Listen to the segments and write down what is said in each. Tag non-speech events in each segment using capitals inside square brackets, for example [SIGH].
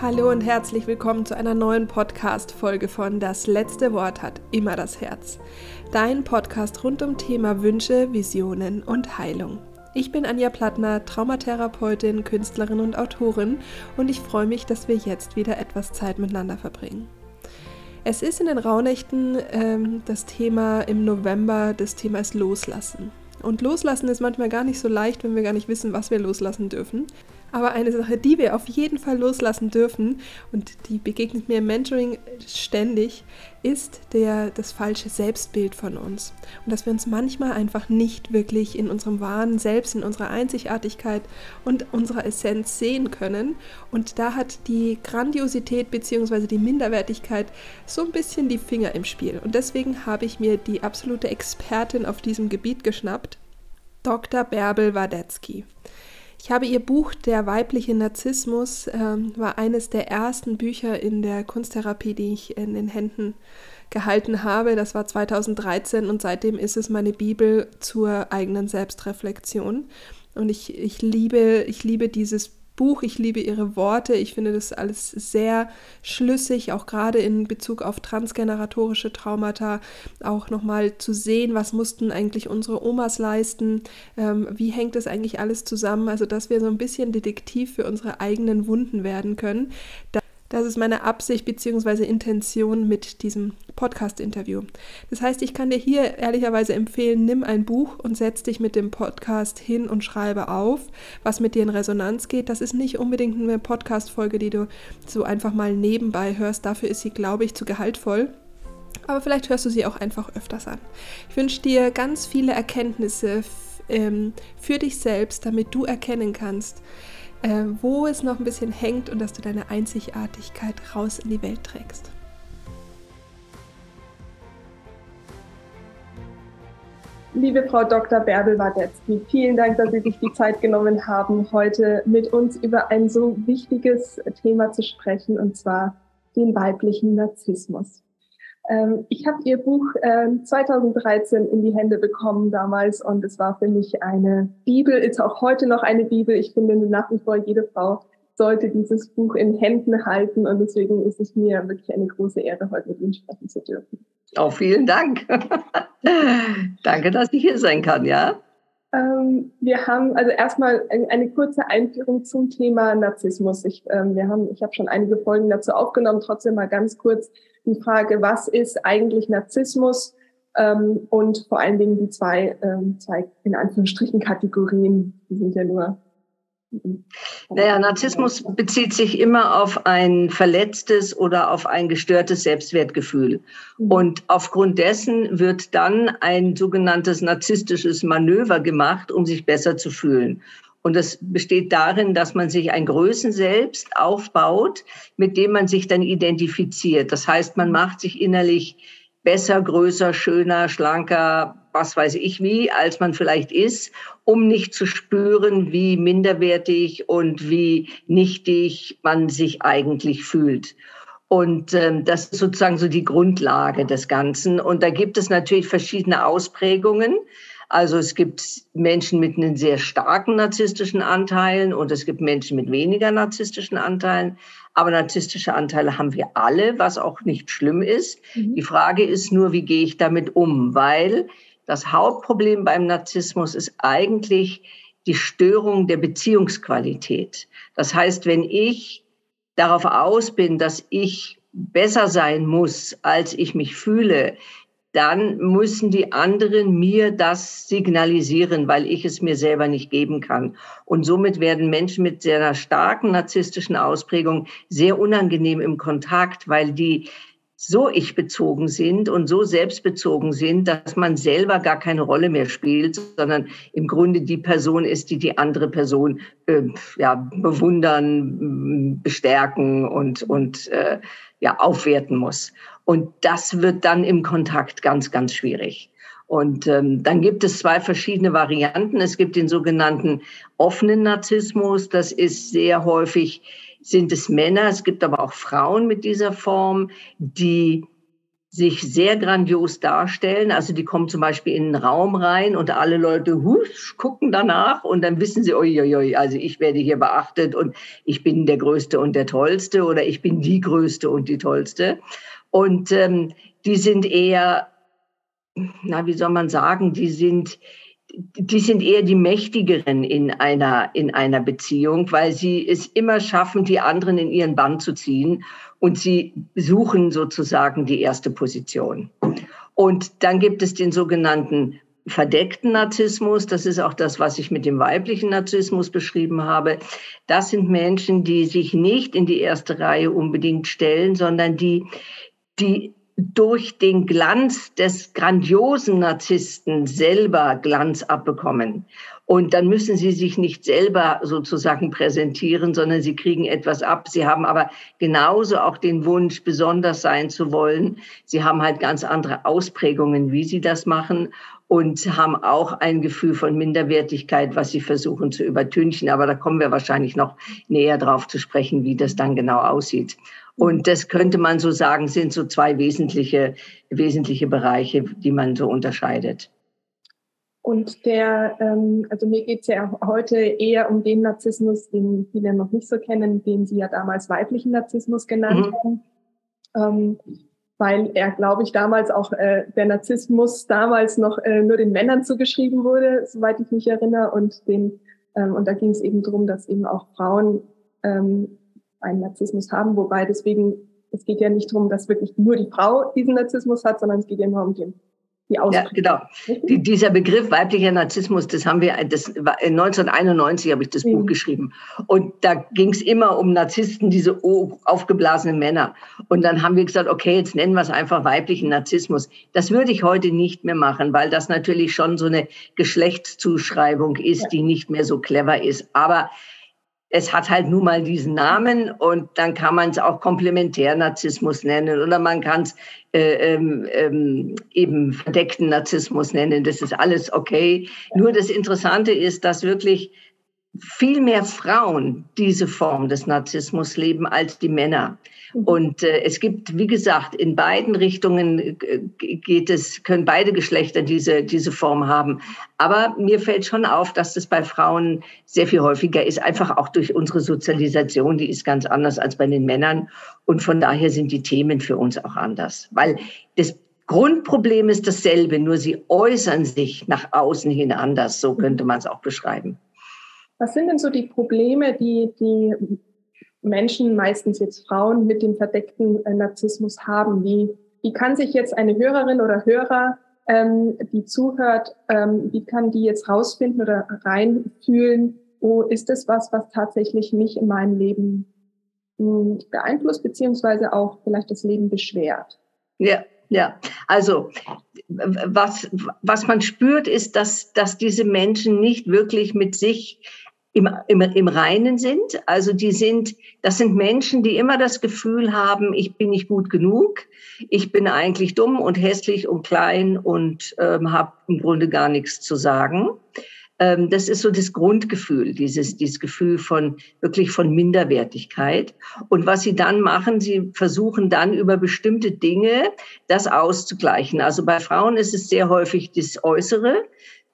Hallo und herzlich willkommen zu einer neuen Podcast-Folge von Das letzte Wort hat immer das Herz. Dein Podcast rund um Thema Wünsche, Visionen und Heilung. Ich bin Anja Plattner, Traumatherapeutin, Künstlerin und Autorin und ich freue mich, dass wir jetzt wieder etwas Zeit miteinander verbringen. Es ist in den Rauhnächten ähm, das Thema im November, das Thema ist Loslassen. Und Loslassen ist manchmal gar nicht so leicht, wenn wir gar nicht wissen, was wir loslassen dürfen. Aber eine Sache, die wir auf jeden Fall loslassen dürfen, und die begegnet mir im Mentoring ständig, ist der, das falsche Selbstbild von uns. Und dass wir uns manchmal einfach nicht wirklich in unserem wahren Selbst, in unserer Einzigartigkeit und unserer Essenz sehen können. Und da hat die Grandiosität bzw. die Minderwertigkeit so ein bisschen die Finger im Spiel. Und deswegen habe ich mir die absolute Expertin auf diesem Gebiet geschnappt, Dr. Bärbel Wadetzky. Ich habe ihr Buch Der weibliche Narzissmus, ähm, war eines der ersten Bücher in der Kunsttherapie, die ich in den Händen gehalten habe. Das war 2013 und seitdem ist es meine Bibel zur eigenen Selbstreflexion. Und ich, ich, liebe, ich liebe dieses Buch. Ich liebe ihre Worte. Ich finde das alles sehr schlüssig, auch gerade in Bezug auf transgeneratorische Traumata, auch nochmal zu sehen, was mussten eigentlich unsere Omas leisten, ähm, wie hängt das eigentlich alles zusammen, also dass wir so ein bisschen Detektiv für unsere eigenen Wunden werden können. Da das ist meine Absicht bzw. Intention mit diesem Podcast-Interview. Das heißt, ich kann dir hier ehrlicherweise empfehlen, nimm ein Buch und setz dich mit dem Podcast hin und schreibe auf, was mit dir in Resonanz geht. Das ist nicht unbedingt eine Podcast-Folge, die du so einfach mal nebenbei hörst. Dafür ist sie, glaube ich, zu gehaltvoll. Aber vielleicht hörst du sie auch einfach öfters an. Ich wünsche dir ganz viele Erkenntnisse ähm, für dich selbst, damit du erkennen kannst, äh, wo es noch ein bisschen hängt und dass du deine Einzigartigkeit raus in die Welt trägst. Liebe Frau Dr. Bärbel Wadetzky, vielen Dank, dass Sie sich die Zeit genommen haben, heute mit uns über ein so wichtiges Thema zu sprechen, und zwar den weiblichen Narzissmus. Ähm, ich habe Ihr Buch äh, 2013 in die Hände bekommen damals und es war für mich eine Bibel, ist auch heute noch eine Bibel. Ich finde nach wie vor, jede Frau sollte dieses Buch in Händen halten und deswegen ist es mir wirklich eine große Ehre, heute mit Ihnen sprechen zu dürfen. Auch vielen Dank. [LAUGHS] Danke, dass ich hier sein kann, ja. Ähm, wir haben also erstmal eine kurze Einführung zum Thema Narzissmus. Ich, ähm, wir haben, ich habe schon einige Folgen dazu aufgenommen. Trotzdem mal ganz kurz die Frage, was ist eigentlich Narzissmus? Ähm, und vor allen Dingen die zwei, ähm, zwei in Anführungsstrichen Kategorien, die sind ja nur naja, Narzissmus bezieht sich immer auf ein verletztes oder auf ein gestörtes Selbstwertgefühl. Mhm. Und aufgrund dessen wird dann ein sogenanntes narzisstisches Manöver gemacht, um sich besser zu fühlen. Und das besteht darin, dass man sich ein Größen selbst aufbaut, mit dem man sich dann identifiziert. Das heißt, man macht sich innerlich besser, größer, schöner, schlanker, was weiß ich wie, als man vielleicht ist, um nicht zu spüren, wie minderwertig und wie nichtig man sich eigentlich fühlt. Und ähm, das ist sozusagen so die Grundlage des Ganzen. Und da gibt es natürlich verschiedene Ausprägungen. Also es gibt Menschen mit einem sehr starken narzisstischen Anteilen und es gibt Menschen mit weniger narzisstischen Anteilen. Aber narzisstische Anteile haben wir alle, was auch nicht schlimm ist. Mhm. Die Frage ist nur, wie gehe ich damit um? Weil das Hauptproblem beim Narzissmus ist eigentlich die Störung der Beziehungsqualität. Das heißt, wenn ich darauf aus bin, dass ich besser sein muss, als ich mich fühle, dann müssen die anderen mir das signalisieren, weil ich es mir selber nicht geben kann. Und somit werden Menschen mit sehr einer starken narzisstischen Ausprägung sehr unangenehm im Kontakt, weil die so ich-bezogen sind und so selbstbezogen sind, dass man selber gar keine Rolle mehr spielt, sondern im Grunde die Person ist, die die andere Person äh, ja, bewundern, bestärken und, und äh, ja, aufwerten muss. Und das wird dann im Kontakt ganz, ganz schwierig. Und ähm, dann gibt es zwei verschiedene Varianten. Es gibt den sogenannten offenen Narzissmus. Das ist sehr häufig, sind es Männer. Es gibt aber auch Frauen mit dieser Form, die sich sehr grandios darstellen. Also die kommen zum Beispiel in einen Raum rein und alle Leute husch, gucken danach und dann wissen sie, oi, also ich werde hier beachtet und ich bin der Größte und der Tollste oder ich bin die Größte und die Tollste. Und ähm, die sind eher, na, wie soll man sagen, die sind, die sind eher die Mächtigeren in einer, in einer Beziehung, weil sie es immer schaffen, die anderen in ihren Bann zu ziehen und sie suchen sozusagen die erste Position. Und dann gibt es den sogenannten verdeckten Narzissmus. Das ist auch das, was ich mit dem weiblichen Narzissmus beschrieben habe. Das sind Menschen, die sich nicht in die erste Reihe unbedingt stellen, sondern die, die durch den Glanz des grandiosen Narzissten selber Glanz abbekommen. Und dann müssen sie sich nicht selber sozusagen präsentieren, sondern sie kriegen etwas ab. Sie haben aber genauso auch den Wunsch, besonders sein zu wollen. Sie haben halt ganz andere Ausprägungen, wie sie das machen und haben auch ein Gefühl von Minderwertigkeit, was sie versuchen zu übertünchen. Aber da kommen wir wahrscheinlich noch näher drauf zu sprechen, wie das dann genau aussieht. Und das könnte man so sagen, sind so zwei wesentliche, wesentliche Bereiche, die man so unterscheidet. Und der, ähm, also mir geht es ja heute eher um den Narzissmus, den viele noch nicht so kennen, den Sie ja damals weiblichen Narzissmus genannt mhm. haben. Ähm, weil er, glaube ich, damals auch äh, der Narzissmus damals noch äh, nur den Männern zugeschrieben wurde, soweit ich mich erinnere. Und den, ähm, und da ging es eben darum, dass eben auch Frauen ähm, einen Narzissmus haben, wobei deswegen, es geht ja nicht darum, dass wirklich nur die Frau diesen Narzissmus hat, sondern es geht ja nur um den die Ja, genau. Die, dieser Begriff weiblicher Narzissmus, das haben wir, das war 1991 habe ich das mhm. Buch geschrieben. Und da ging es immer um Narzissten, diese aufgeblasenen Männer. Und dann haben wir gesagt, okay, jetzt nennen wir es einfach weiblichen Narzissmus. Das würde ich heute nicht mehr machen, weil das natürlich schon so eine Geschlechtszuschreibung ist, ja. die nicht mehr so clever ist. Aber es hat halt nun mal diesen Namen und dann kann man es auch Komplementärnarzissmus nennen oder man kann es äh, ähm, ähm, eben verdeckten Narzissmus nennen. Das ist alles okay. Nur das Interessante ist, dass wirklich viel mehr Frauen diese Form des Narzissmus leben als die Männer. Mhm. Und äh, es gibt, wie gesagt, in beiden Richtungen äh, geht es, können beide Geschlechter diese, diese Form haben. Aber mir fällt schon auf, dass das bei Frauen sehr viel häufiger ist, einfach auch durch unsere Sozialisation, die ist ganz anders als bei den Männern. Und von daher sind die Themen für uns auch anders. Weil das Grundproblem ist dasselbe, nur sie äußern sich nach außen hin anders. So könnte man es auch beschreiben. Was sind denn so die Probleme, die die Menschen, meistens jetzt Frauen, mit dem verdeckten äh, Narzissmus haben? Wie, wie kann sich jetzt eine Hörerin oder Hörer, ähm, die zuhört, ähm, wie kann die jetzt rausfinden oder reinfühlen, wo ist es was, was tatsächlich mich in meinem Leben hm, beeinflusst, beziehungsweise auch vielleicht das Leben beschwert? Ja, ja, also was, was man spürt, ist, dass, dass diese Menschen nicht wirklich mit sich im, im, im Reinen sind. Also die sind, das sind Menschen, die immer das Gefühl haben, ich bin nicht gut genug, ich bin eigentlich dumm und hässlich und klein und ähm, habe im Grunde gar nichts zu sagen. Ähm, das ist so das Grundgefühl, dieses, dieses Gefühl von wirklich von Minderwertigkeit. Und was sie dann machen, sie versuchen dann über bestimmte Dinge das auszugleichen. Also bei Frauen ist es sehr häufig das Äußere.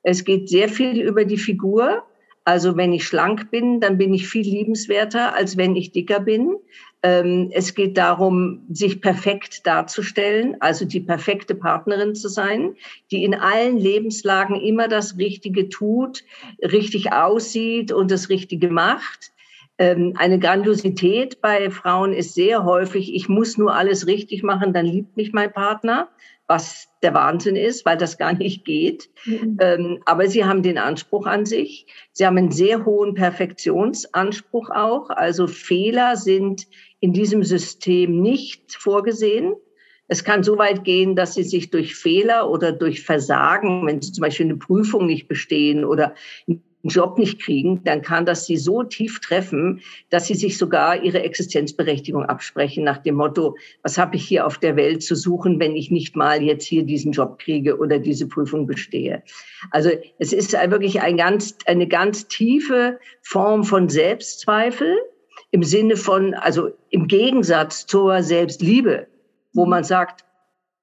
Es geht sehr viel über die Figur. Also wenn ich schlank bin, dann bin ich viel liebenswerter, als wenn ich dicker bin. Ähm, es geht darum, sich perfekt darzustellen, also die perfekte Partnerin zu sein, die in allen Lebenslagen immer das Richtige tut, richtig aussieht und das Richtige macht. Ähm, eine Grandiosität bei Frauen ist sehr häufig, ich muss nur alles richtig machen, dann liebt mich mein Partner was der Wahnsinn ist, weil das gar nicht geht. Mhm. Ähm, aber sie haben den Anspruch an sich. Sie haben einen sehr hohen Perfektionsanspruch auch. Also Fehler sind in diesem System nicht vorgesehen. Es kann so weit gehen, dass sie sich durch Fehler oder durch Versagen, wenn sie zum Beispiel eine Prüfung nicht bestehen oder Job nicht kriegen, dann kann das sie so tief treffen, dass sie sich sogar ihre Existenzberechtigung absprechen nach dem Motto, was habe ich hier auf der Welt zu suchen, wenn ich nicht mal jetzt hier diesen Job kriege oder diese Prüfung bestehe. Also es ist wirklich ein ganz, eine ganz tiefe Form von Selbstzweifel im Sinne von, also im Gegensatz zur Selbstliebe, wo man sagt,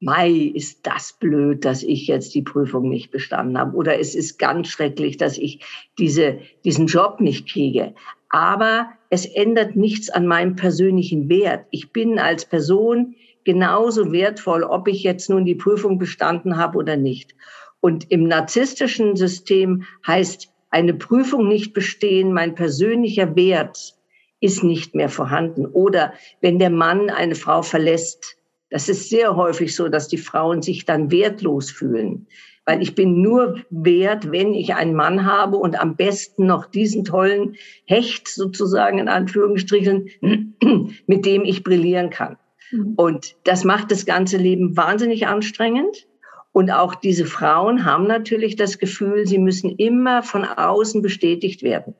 Mai, ist das blöd, dass ich jetzt die Prüfung nicht bestanden habe. Oder es ist ganz schrecklich, dass ich diese, diesen Job nicht kriege. Aber es ändert nichts an meinem persönlichen Wert. Ich bin als Person genauso wertvoll, ob ich jetzt nun die Prüfung bestanden habe oder nicht. Und im narzisstischen System heißt eine Prüfung nicht bestehen, mein persönlicher Wert ist nicht mehr vorhanden. Oder wenn der Mann eine Frau verlässt, das ist sehr häufig so, dass die Frauen sich dann wertlos fühlen. Weil ich bin nur wert, wenn ich einen Mann habe und am besten noch diesen tollen Hecht sozusagen in Anführungsstrichen, [CLEARS THROAT] mit dem ich brillieren kann. Mhm. Und das macht das ganze Leben wahnsinnig anstrengend. Und auch diese Frauen haben natürlich das Gefühl, sie müssen immer von außen bestätigt werden.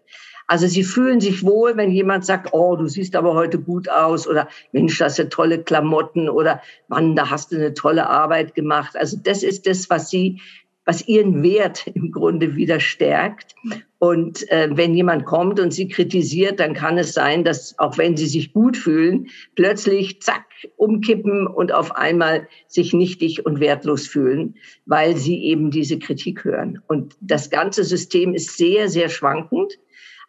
Also sie fühlen sich wohl, wenn jemand sagt, oh, du siehst aber heute gut aus oder Mensch, das sind tolle Klamotten oder Mann, da hast du eine tolle Arbeit gemacht. Also das ist das, was sie was ihren Wert [LAUGHS] im Grunde wieder stärkt. Und äh, wenn jemand kommt und sie kritisiert, dann kann es sein, dass auch wenn sie sich gut fühlen, plötzlich zack umkippen und auf einmal sich nichtig und wertlos fühlen, weil sie eben diese Kritik hören. Und das ganze System ist sehr, sehr schwankend.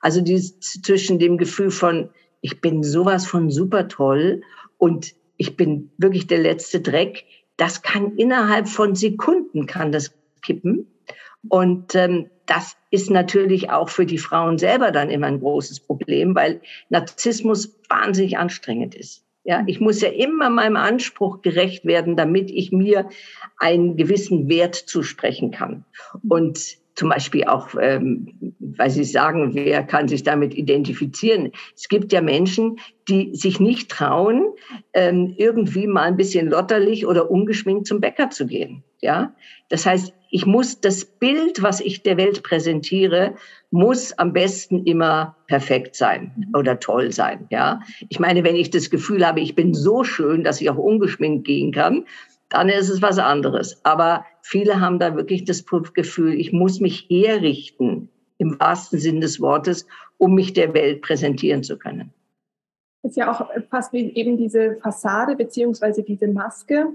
Also die, zwischen dem Gefühl von, ich bin sowas von super toll und ich bin wirklich der letzte Dreck, das kann innerhalb von Sekunden kann das kippen. Und ähm, das ist natürlich auch für die Frauen selber dann immer ein großes Problem, weil Narzissmus wahnsinnig anstrengend ist. Ja, ich muss ja immer meinem Anspruch gerecht werden, damit ich mir einen gewissen Wert zusprechen kann. Und zum Beispiel auch, ähm, weil Sie sagen, wer kann sich damit identifizieren? Es gibt ja Menschen, die sich nicht trauen, ähm, irgendwie mal ein bisschen lotterlich oder ungeschminkt zum Bäcker zu gehen. Ja, das heißt, ich muss das Bild, was ich der Welt präsentiere, muss am besten immer perfekt sein oder toll sein. Ja, ich meine, wenn ich das Gefühl habe, ich bin so schön, dass ich auch ungeschminkt gehen kann, dann ist es was anderes. Aber viele haben da wirklich das Gefühl, ich muss mich herrichten, im wahrsten Sinn des Wortes, um mich der Welt präsentieren zu können. Ist ja auch fast wie eben diese Fassade beziehungsweise diese Maske,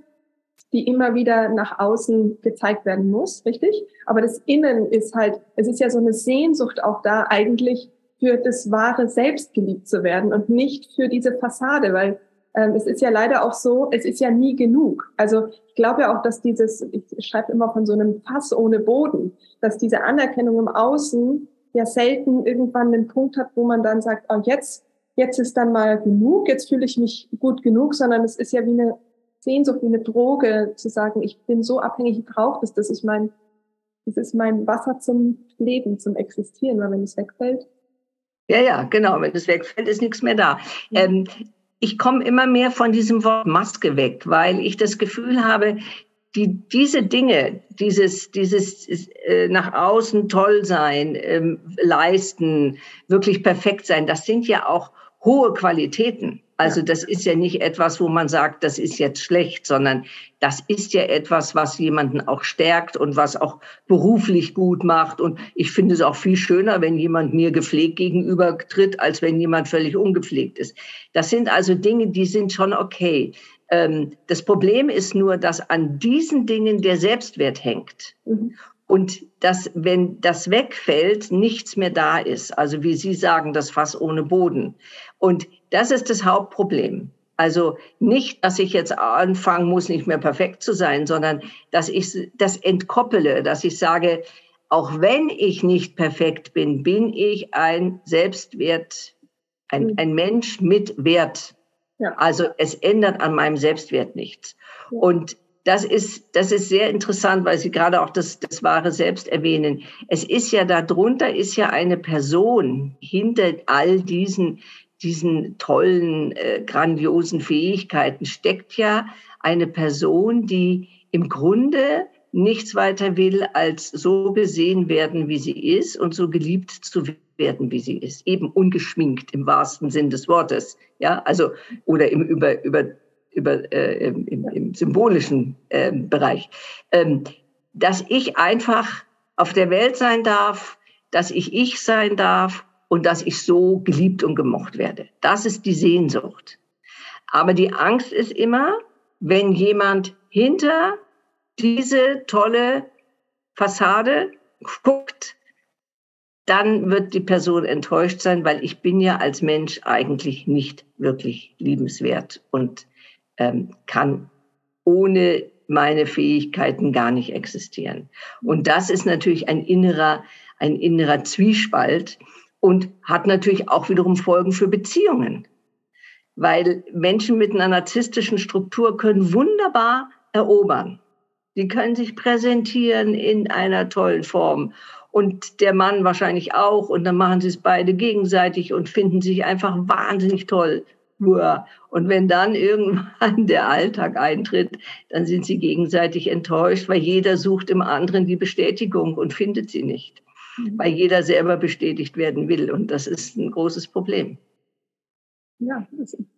die immer wieder nach außen gezeigt werden muss, richtig? Aber das Innen ist halt, es ist ja so eine Sehnsucht auch da eigentlich für das wahre Selbst geliebt zu werden und nicht für diese Fassade, weil ähm, es ist ja leider auch so, es ist ja nie genug. Also ich glaube ja auch, dass dieses, ich schreibe immer von so einem Fass ohne Boden, dass diese Anerkennung im Außen ja selten irgendwann den Punkt hat, wo man dann sagt, oh, jetzt, jetzt ist dann mal genug, jetzt fühle ich mich gut genug, sondern es ist ja wie eine Sehnsucht, wie eine Droge, zu sagen, ich bin so abhängig, ich brauche das, das ist mein, das ist mein Wasser zum Leben, zum Existieren, weil wenn es wegfällt, ja, ja, genau. Wenn es wegfällt, ist nichts mehr da. Ähm, ich komme immer mehr von diesem Wort Maske weg, weil ich das Gefühl habe, die, diese Dinge, dieses, dieses äh, nach außen toll sein, ähm, leisten, wirklich perfekt sein, das sind ja auch hohe Qualitäten. Also das ist ja nicht etwas, wo man sagt, das ist jetzt schlecht, sondern das ist ja etwas, was jemanden auch stärkt und was auch beruflich gut macht. Und ich finde es auch viel schöner, wenn jemand mir gepflegt gegenüber tritt, als wenn jemand völlig ungepflegt ist. Das sind also Dinge, die sind schon okay. Ähm, das Problem ist nur, dass an diesen Dingen der Selbstwert hängt. Mhm und dass, wenn das wegfällt, nichts mehr da ist. Also wie Sie sagen, das Fass ohne Boden. Und das ist das Hauptproblem. Also nicht, dass ich jetzt anfangen muss, nicht mehr perfekt zu sein, sondern dass ich das entkoppele, dass ich sage, auch wenn ich nicht perfekt bin, bin ich ein Selbstwert, ein, mhm. ein Mensch mit Wert. Ja. Also es ändert an meinem Selbstwert nichts. Und das ist, das ist sehr interessant, weil Sie gerade auch das, das wahre Selbst erwähnen. Es ist ja darunter ist ja eine Person hinter all diesen, diesen tollen, äh, grandiosen Fähigkeiten steckt ja eine Person, die im Grunde nichts weiter will, als so gesehen werden, wie sie ist und so geliebt zu werden, wie sie ist. Eben ungeschminkt im wahrsten Sinn des Wortes. Ja, also, oder im über, über über, äh, im, im, symbolischen äh, Bereich, ähm, dass ich einfach auf der Welt sein darf, dass ich ich sein darf und dass ich so geliebt und gemocht werde. Das ist die Sehnsucht. Aber die Angst ist immer, wenn jemand hinter diese tolle Fassade guckt, dann wird die Person enttäuscht sein, weil ich bin ja als Mensch eigentlich nicht wirklich liebenswert und ähm, kann ohne meine Fähigkeiten gar nicht existieren. Und das ist natürlich ein innerer, ein innerer Zwiespalt und hat natürlich auch wiederum Folgen für Beziehungen. Weil Menschen mit einer narzisstischen Struktur können wunderbar erobern. Die können sich präsentieren in einer tollen Form und der Mann wahrscheinlich auch. Und dann machen sie es beide gegenseitig und finden sich einfach wahnsinnig toll. Und wenn dann irgendwann [LAUGHS] der Alltag eintritt, dann sind sie gegenseitig enttäuscht, weil jeder sucht im anderen die Bestätigung und findet sie nicht. Weil jeder selber bestätigt werden will. Und das ist ein großes Problem. Ja,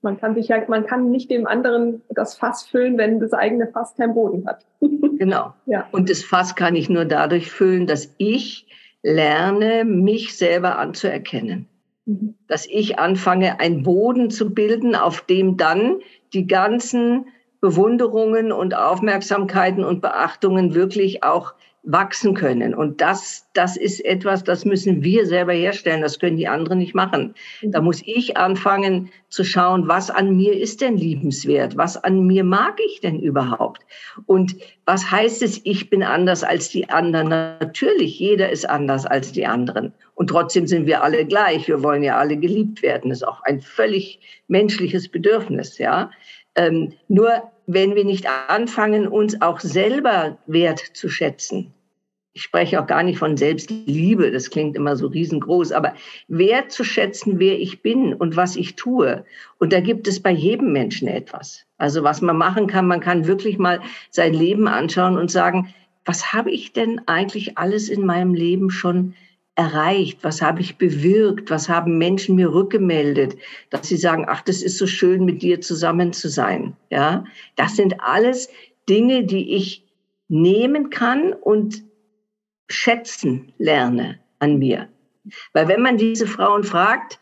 man kann sich ja, man kann nicht dem anderen das Fass füllen, wenn das eigene Fass keinen Boden hat. [LAUGHS] genau. Ja. Und das Fass kann ich nur dadurch füllen, dass ich lerne, mich selber anzuerkennen. Mhm. Dass ich anfange, einen Boden zu bilden, auf dem dann die ganzen Bewunderungen und Aufmerksamkeiten und Beachtungen wirklich auch wachsen können. Und das, das ist etwas, das müssen wir selber herstellen. Das können die anderen nicht machen. Da mhm. muss ich anfangen zu schauen, was an mir ist denn liebenswert? Was an mir mag ich denn überhaupt? Und was heißt es, ich bin anders als die anderen? Natürlich, jeder ist anders als die anderen. Und trotzdem sind wir alle gleich. Wir wollen ja alle geliebt werden. Das ist auch ein völlig menschliches Bedürfnis, ja. Ähm, nur wenn wir nicht anfangen, uns auch selber wert zu schätzen, ich spreche auch gar nicht von Selbstliebe, das klingt immer so riesengroß, aber wert zu schätzen, wer ich bin und was ich tue. Und da gibt es bei jedem Menschen etwas. Also was man machen kann, man kann wirklich mal sein Leben anschauen und sagen, was habe ich denn eigentlich alles in meinem Leben schon erreicht? Was habe ich bewirkt? Was haben Menschen mir rückgemeldet, dass sie sagen, ach, das ist so schön, mit dir zusammen zu sein. Ja, das sind alles Dinge, die ich nehmen kann und schätzen lerne an mir. Weil wenn man diese Frauen fragt,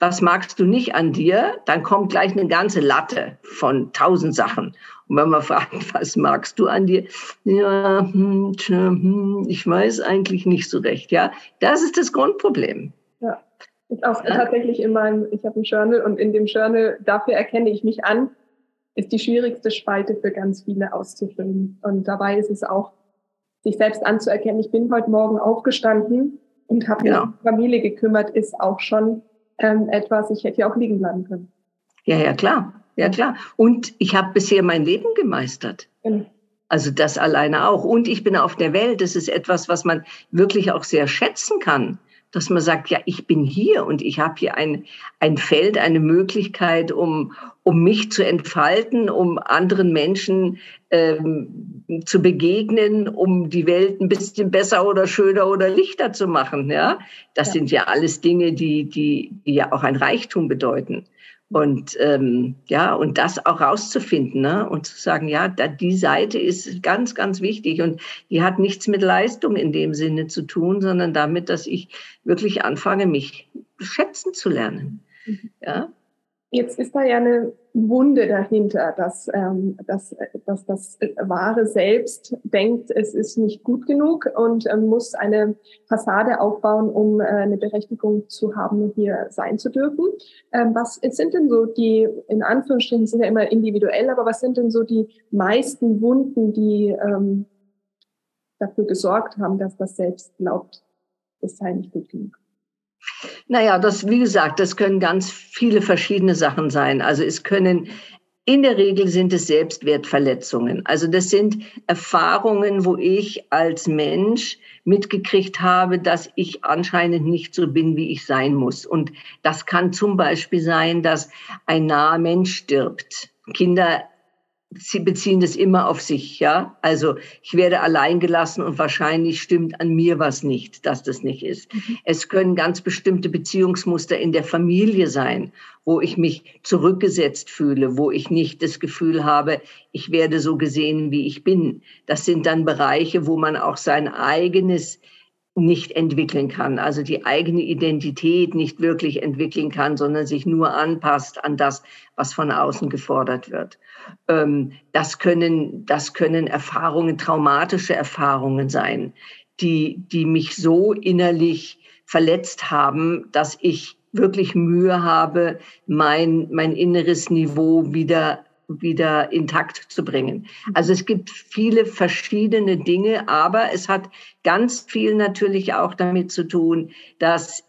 was magst du nicht an dir, dann kommt gleich eine ganze Latte von tausend Sachen. Und wenn man fragt, [LAUGHS] was magst du an dir? Ja, hm, hm, ich weiß eigentlich nicht so recht. Ja, das ist das Grundproblem. Ja, ist auch ja? tatsächlich in meinem, ich habe ein Journal und in dem Journal, dafür erkenne ich mich an, ist die schwierigste Spalte für ganz viele auszufüllen. Und dabei ist es auch, sich selbst anzuerkennen, ich bin heute Morgen aufgestanden und habe genau. mich um die Familie gekümmert, ist auch schon ähm, etwas, ich hätte ja auch liegen bleiben können. Ja, ja, klar. Ja, klar. Und ich habe bisher mein Leben gemeistert. Genau. Also das alleine auch. Und ich bin auf der Welt. Das ist etwas, was man wirklich auch sehr schätzen kann. Dass man sagt, ja, ich bin hier und ich habe hier ein, ein Feld, eine Möglichkeit, um, um mich zu entfalten, um anderen Menschen ähm, zu begegnen, um die Welt ein bisschen besser oder schöner oder lichter zu machen. Ja, das ja. sind ja alles Dinge, die, die, die ja auch ein Reichtum bedeuten. Und ähm, ja, und das auch rauszufinden ne? und zu sagen, ja, da, die Seite ist ganz, ganz wichtig und die hat nichts mit Leistung in dem Sinne zu tun, sondern damit, dass ich wirklich anfange, mich schätzen zu lernen. Mhm. Ja? Jetzt ist da ja eine Wunde dahinter, dass, ähm, dass, dass das wahre Selbst denkt, es ist nicht gut genug und ähm, muss eine Fassade aufbauen, um äh, eine Berechtigung zu haben, hier sein zu dürfen. Ähm, was sind denn so die, in Anführungsstrichen sind ja immer individuell, aber was sind denn so die meisten Wunden, die ähm, dafür gesorgt haben, dass das Selbst glaubt, es sei nicht gut genug? Naja, das, wie gesagt, das können ganz viele verschiedene Sachen sein. Also es können, in der Regel sind es Selbstwertverletzungen. Also das sind Erfahrungen, wo ich als Mensch mitgekriegt habe, dass ich anscheinend nicht so bin, wie ich sein muss. Und das kann zum Beispiel sein, dass ein naher Mensch stirbt. Kinder sie beziehen das immer auf sich, ja. Also ich werde allein gelassen und wahrscheinlich stimmt an mir was nicht, dass das nicht ist. Mhm. Es können ganz bestimmte Beziehungsmuster in der Familie sein, wo ich mich zurückgesetzt fühle, wo ich nicht das Gefühl habe, ich werde so gesehen, wie ich bin. Das sind dann Bereiche, wo man auch sein eigenes nicht entwickeln kann, also die eigene Identität nicht wirklich entwickeln kann, sondern sich nur anpasst an das, was von außen gefordert wird. Ähm, das können, das können Erfahrungen, traumatische Erfahrungen sein, die, die mich so innerlich verletzt haben, dass ich wirklich Mühe habe, mein, mein inneres Niveau wieder wieder intakt zu bringen. Also es gibt viele verschiedene Dinge, aber es hat ganz viel natürlich auch damit zu tun, dass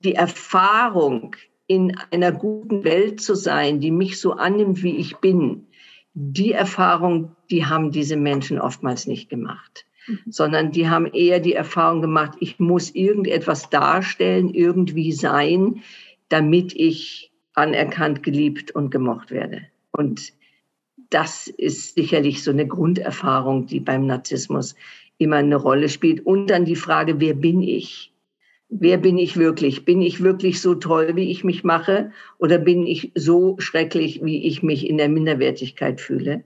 die Erfahrung, in einer guten Welt zu sein, die mich so annimmt, wie ich bin, die Erfahrung, die haben diese Menschen oftmals nicht gemacht, mhm. sondern die haben eher die Erfahrung gemacht, ich muss irgendetwas darstellen, irgendwie sein, damit ich anerkannt, geliebt und gemocht werde. Und das ist sicherlich so eine Grunderfahrung, die beim Narzissmus immer eine Rolle spielt. Und dann die Frage, wer bin ich? Wer bin ich wirklich? Bin ich wirklich so toll, wie ich mich mache? Oder bin ich so schrecklich, wie ich mich in der Minderwertigkeit fühle?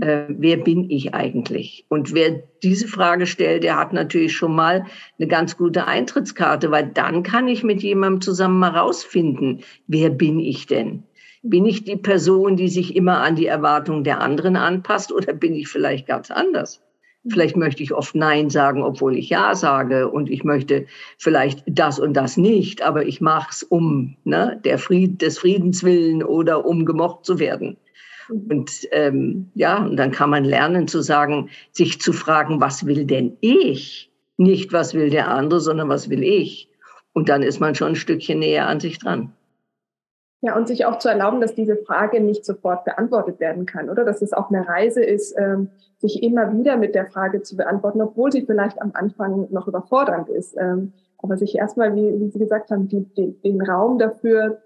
Äh, wer bin ich eigentlich? Und wer diese Frage stellt, der hat natürlich schon mal eine ganz gute Eintrittskarte, weil dann kann ich mit jemandem zusammen mal rausfinden, wer bin ich denn? Bin ich die Person, die sich immer an die Erwartungen der anderen anpasst oder bin ich vielleicht ganz anders? Vielleicht möchte ich oft Nein sagen, obwohl ich Ja sage und ich möchte vielleicht das und das nicht, aber ich mache es um ne, der Fried, des Friedens willen oder um gemocht zu werden. Und ähm, ja, und dann kann man lernen zu sagen, sich zu fragen, was will denn ich? Nicht, was will der andere, sondern was will ich? Und dann ist man schon ein Stückchen näher an sich dran. Ja, und sich auch zu erlauben, dass diese Frage nicht sofort beantwortet werden kann, oder? Dass es auch eine Reise ist, ähm, sich immer wieder mit der Frage zu beantworten, obwohl sie vielleicht am Anfang noch überfordernd ist. Ähm, aber sich erstmal, wie, wie Sie gesagt haben, die, die, den Raum dafür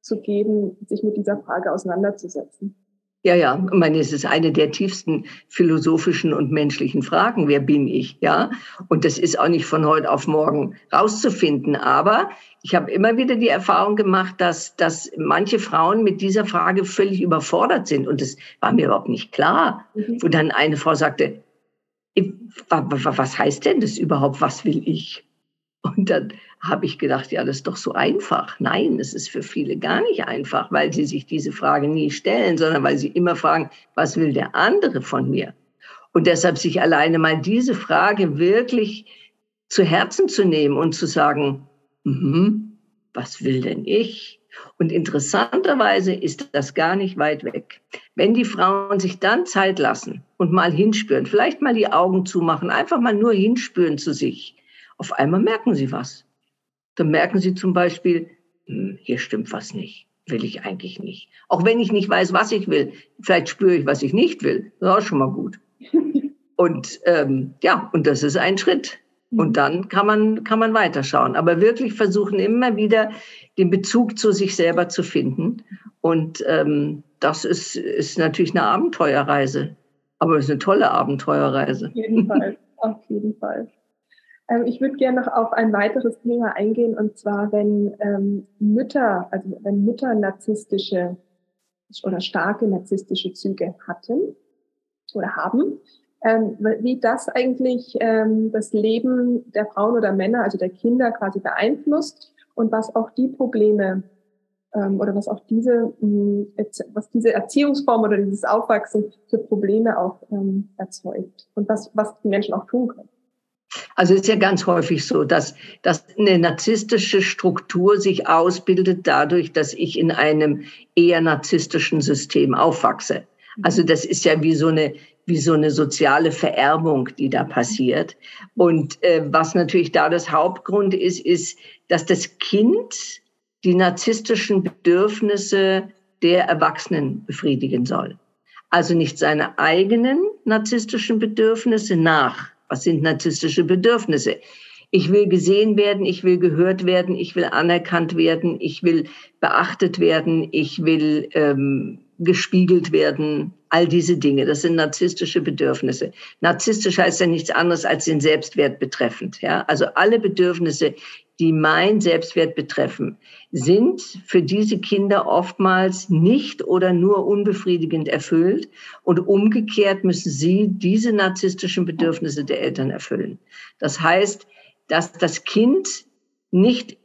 zu geben, sich mit dieser Frage auseinanderzusetzen. Ja, ja, ich meine, es ist eine der tiefsten philosophischen und menschlichen Fragen. Wer bin ich? Ja, und das ist auch nicht von heute auf morgen rauszufinden. Aber ich habe immer wieder die Erfahrung gemacht, dass, dass manche Frauen mit dieser Frage völlig überfordert sind. Und das war mir überhaupt nicht klar. Mhm. Wo dann eine Frau sagte, was heißt denn das überhaupt? Was will ich? Und dann habe ich gedacht, ja, das ist doch so einfach. Nein, es ist für viele gar nicht einfach, weil sie sich diese Frage nie stellen, sondern weil sie immer fragen, was will der andere von mir? Und deshalb sich alleine mal diese Frage wirklich zu Herzen zu nehmen und zu sagen, mhm, was will denn ich? Und interessanterweise ist das gar nicht weit weg. Wenn die Frauen sich dann Zeit lassen und mal hinspüren, vielleicht mal die Augen zumachen, einfach mal nur hinspüren zu sich, auf einmal merken sie was. Dann merken sie zum Beispiel, hm, hier stimmt was nicht, will ich eigentlich nicht. Auch wenn ich nicht weiß, was ich will, vielleicht spüre ich, was ich nicht will. Das ist auch schon mal gut. [LAUGHS] Und ähm, ja, und das ist ein Schritt. Und mhm. dann kann man, kann man weiterschauen. Aber wirklich versuchen, immer wieder den Bezug zu sich selber zu finden. Und ähm, das ist, ist natürlich eine Abenteuerreise. Aber es ist eine tolle Abenteuerreise. Auf jeden Fall, [LAUGHS] auf jeden Fall. Ähm, ich würde gerne noch auf ein weiteres Thema eingehen, und zwar, wenn ähm, Mütter, also wenn Mütter narzisstische oder starke narzisstische Züge hatten oder haben, ähm, wie das eigentlich ähm, das Leben der Frauen oder Männer, also der Kinder quasi beeinflusst und was auch die Probleme ähm, oder was auch diese, mh, was diese Erziehungsform oder dieses Aufwachsen für Probleme auch ähm, erzeugt und was, was die Menschen auch tun können. Also es ist ja ganz häufig so, dass, dass eine narzisstische Struktur sich ausbildet dadurch, dass ich in einem eher narzisstischen System aufwachse. Also das ist ja wie so eine, wie so eine soziale Vererbung, die da passiert. Und äh, was natürlich da das Hauptgrund ist, ist, dass das Kind die narzisstischen Bedürfnisse der Erwachsenen befriedigen soll. Also nicht seine eigenen narzisstischen Bedürfnisse nach was sind narzisstische Bedürfnisse? Ich will gesehen werden, ich will gehört werden, ich will anerkannt werden, ich will beachtet werden, ich will ähm, gespiegelt werden. All diese Dinge, das sind narzisstische Bedürfnisse. Narzisstisch heißt ja nichts anderes als den Selbstwert betreffend. Ja? Also alle Bedürfnisse, die mein Selbstwert betreffen, sind für diese Kinder oftmals nicht oder nur unbefriedigend erfüllt und umgekehrt müssen sie diese narzisstischen Bedürfnisse der Eltern erfüllen. Das heißt, dass das Kind nicht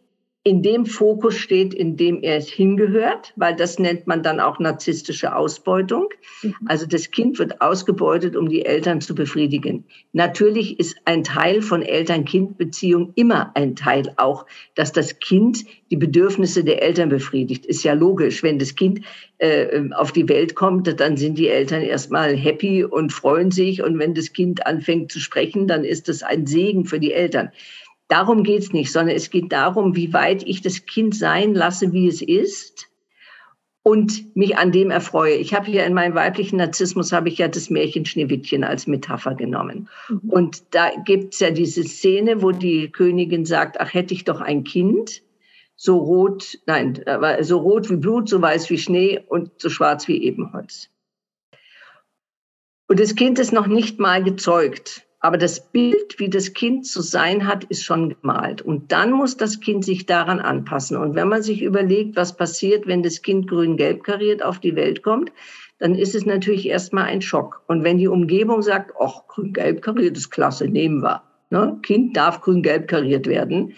in dem Fokus steht, in dem er es hingehört, weil das nennt man dann auch narzisstische Ausbeutung. Mhm. Also das Kind wird ausgebeutet, um die Eltern zu befriedigen. Natürlich ist ein Teil von Eltern-Kind-Beziehung immer ein Teil auch, dass das Kind die Bedürfnisse der Eltern befriedigt. Ist ja logisch, wenn das Kind äh, auf die Welt kommt, dann sind die Eltern erstmal happy und freuen sich. Und wenn das Kind anfängt zu sprechen, dann ist das ein Segen für die Eltern. Darum geht's nicht, sondern es geht darum, wie weit ich das Kind sein lasse, wie es ist und mich an dem erfreue. Ich habe hier in meinem weiblichen Narzissmus habe ich ja das Märchen Schneewittchen als Metapher genommen. Mhm. Und da gibt's ja diese Szene, wo die Königin sagt, ach hätte ich doch ein Kind, so rot, nein, so rot wie Blut, so weiß wie Schnee und so schwarz wie Ebenholz. Und das Kind ist noch nicht mal gezeugt. Aber das Bild, wie das Kind zu sein hat, ist schon gemalt. Und dann muss das Kind sich daran anpassen. Und wenn man sich überlegt, was passiert, wenn das Kind grün-gelb kariert auf die Welt kommt, dann ist es natürlich erstmal ein Schock. Und wenn die Umgebung sagt, ach, grün-gelb kariert ist klasse, nehmen wir. Ne? Kind darf grün-gelb kariert werden,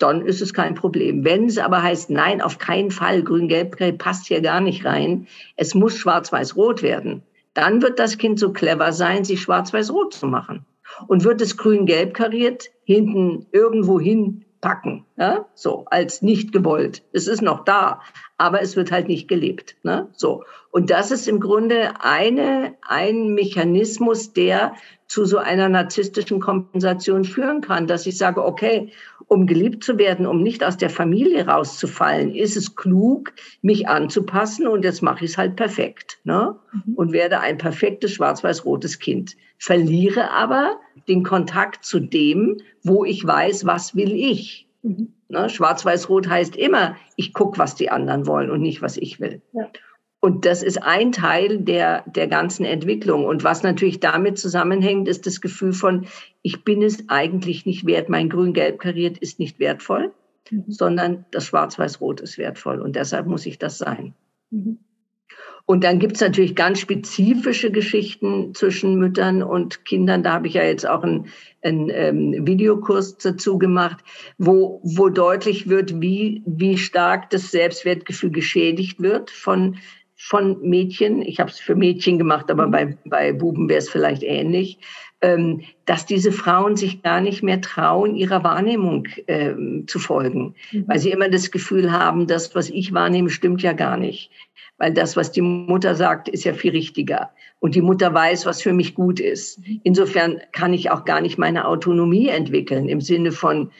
dann ist es kein Problem. Wenn es aber heißt, nein, auf keinen Fall, grün-gelb passt hier gar nicht rein, es muss schwarz-weiß-rot werden, dann wird das Kind so clever sein, sich schwarz-weiß-rot zu machen und wird es grün-gelb kariert, hinten irgendwo hinpacken, ja? so als nicht gewollt. Es ist noch da, aber es wird halt nicht gelebt. Ne? So. Und das ist im Grunde eine, ein Mechanismus, der zu so einer narzisstischen Kompensation führen kann, dass ich sage, okay, um geliebt zu werden, um nicht aus der Familie rauszufallen, ist es klug, mich anzupassen und jetzt mache ich es halt perfekt ne? Mhm. und werde ein perfektes schwarz-weiß-rotes Kind. Verliere aber den Kontakt zu dem, wo ich weiß, was will ich. Mhm. Ne? Schwarz-weiß-rot heißt immer, ich gucke, was die anderen wollen und nicht, was ich will. Ja. Und das ist ein Teil der, der ganzen Entwicklung. Und was natürlich damit zusammenhängt, ist das Gefühl von, ich bin es eigentlich nicht wert, mein Grün-Gelb kariert ist nicht wertvoll, mhm. sondern das Schwarz-Weiß-Rot ist wertvoll. Und deshalb muss ich das sein. Mhm. Und dann gibt's natürlich ganz spezifische Geschichten zwischen Müttern und Kindern. Da habe ich ja jetzt auch einen, einen ähm, Videokurs dazu gemacht, wo, wo deutlich wird, wie, wie stark das Selbstwertgefühl geschädigt wird von von Mädchen, ich habe es für Mädchen gemacht, aber bei, bei Buben wäre es vielleicht ähnlich, ähm, dass diese Frauen sich gar nicht mehr trauen, ihrer Wahrnehmung ähm, zu folgen, mhm. weil sie immer das Gefühl haben, das, was ich wahrnehme, stimmt ja gar nicht. Weil das, was die Mutter sagt, ist ja viel richtiger. Und die Mutter weiß, was für mich gut ist. Mhm. Insofern kann ich auch gar nicht meine Autonomie entwickeln im Sinne von,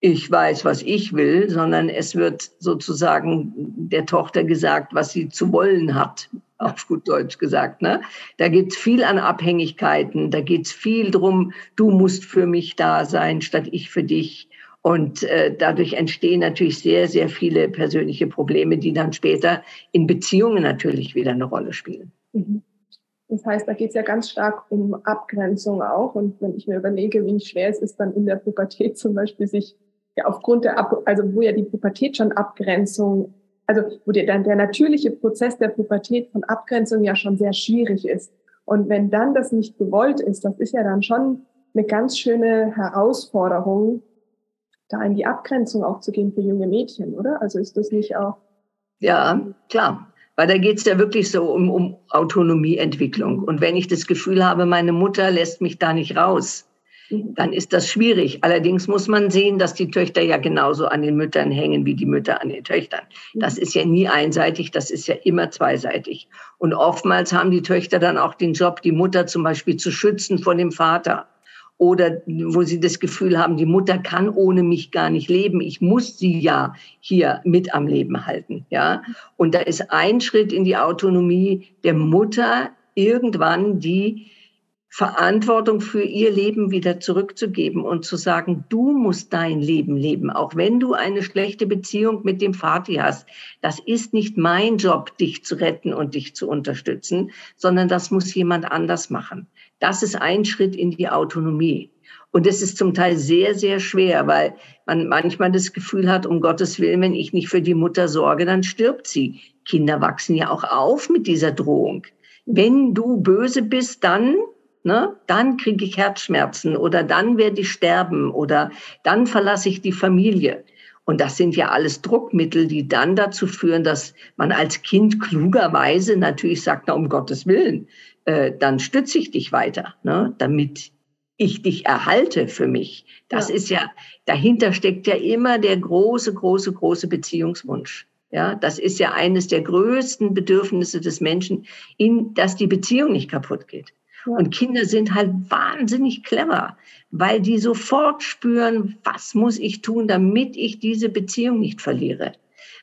ich weiß, was ich will, sondern es wird sozusagen der Tochter gesagt, was sie zu wollen hat, auf gut Deutsch gesagt. Ne? Da geht es viel an Abhängigkeiten, da geht es viel drum, du musst für mich da sein, statt ich für dich. Und äh, dadurch entstehen natürlich sehr, sehr viele persönliche Probleme, die dann später in Beziehungen natürlich wieder eine Rolle spielen. Mhm. Das heißt, da geht es ja ganz stark um Abgrenzung auch. Und wenn ich mir überlege, wie schwer es ist, dann in der Pubertät zum Beispiel sich ja aufgrund der, also wo ja die Pubertät schon Abgrenzung, also wo der, dann der natürliche Prozess der Pubertät von Abgrenzung ja schon sehr schwierig ist. Und wenn dann das nicht gewollt ist, das ist ja dann schon eine ganz schöne Herausforderung, da in die Abgrenzung auch zu gehen für junge Mädchen, oder? Also ist das nicht auch? Ja, klar. Weil da geht es ja wirklich so um, um Autonomieentwicklung. Und wenn ich das Gefühl habe, meine Mutter lässt mich da nicht raus, dann ist das schwierig. Allerdings muss man sehen, dass die Töchter ja genauso an den Müttern hängen wie die Mütter an den Töchtern. Das ist ja nie einseitig, das ist ja immer zweiseitig. Und oftmals haben die Töchter dann auch den Job, die Mutter zum Beispiel zu schützen vor dem Vater. Oder wo sie das Gefühl haben, die Mutter kann ohne mich gar nicht leben. Ich muss sie ja hier mit am Leben halten. Ja. Und da ist ein Schritt in die Autonomie der Mutter irgendwann, die Verantwortung für ihr Leben wieder zurückzugeben und zu sagen, du musst dein Leben leben, auch wenn du eine schlechte Beziehung mit dem Vati hast. Das ist nicht mein Job, dich zu retten und dich zu unterstützen, sondern das muss jemand anders machen. Das ist ein Schritt in die Autonomie. Und es ist zum Teil sehr, sehr schwer, weil man manchmal das Gefühl hat, um Gottes Willen, wenn ich nicht für die Mutter sorge, dann stirbt sie. Kinder wachsen ja auch auf mit dieser Drohung. Wenn du böse bist, dann ne, dann kriege ich Herzschmerzen oder dann werde ich sterben oder dann verlasse ich die Familie. Und das sind ja alles Druckmittel, die dann dazu führen, dass man als Kind klugerweise natürlich sagt, na, um Gottes Willen, äh, dann stütze ich dich weiter, ne, damit ich dich erhalte für mich. Das ja. ist ja, dahinter steckt ja immer der große, große, große Beziehungswunsch. Ja, das ist ja eines der größten Bedürfnisse des Menschen, in, dass die Beziehung nicht kaputt geht. Und Kinder sind halt wahnsinnig clever, weil die sofort spüren, was muss ich tun, damit ich diese Beziehung nicht verliere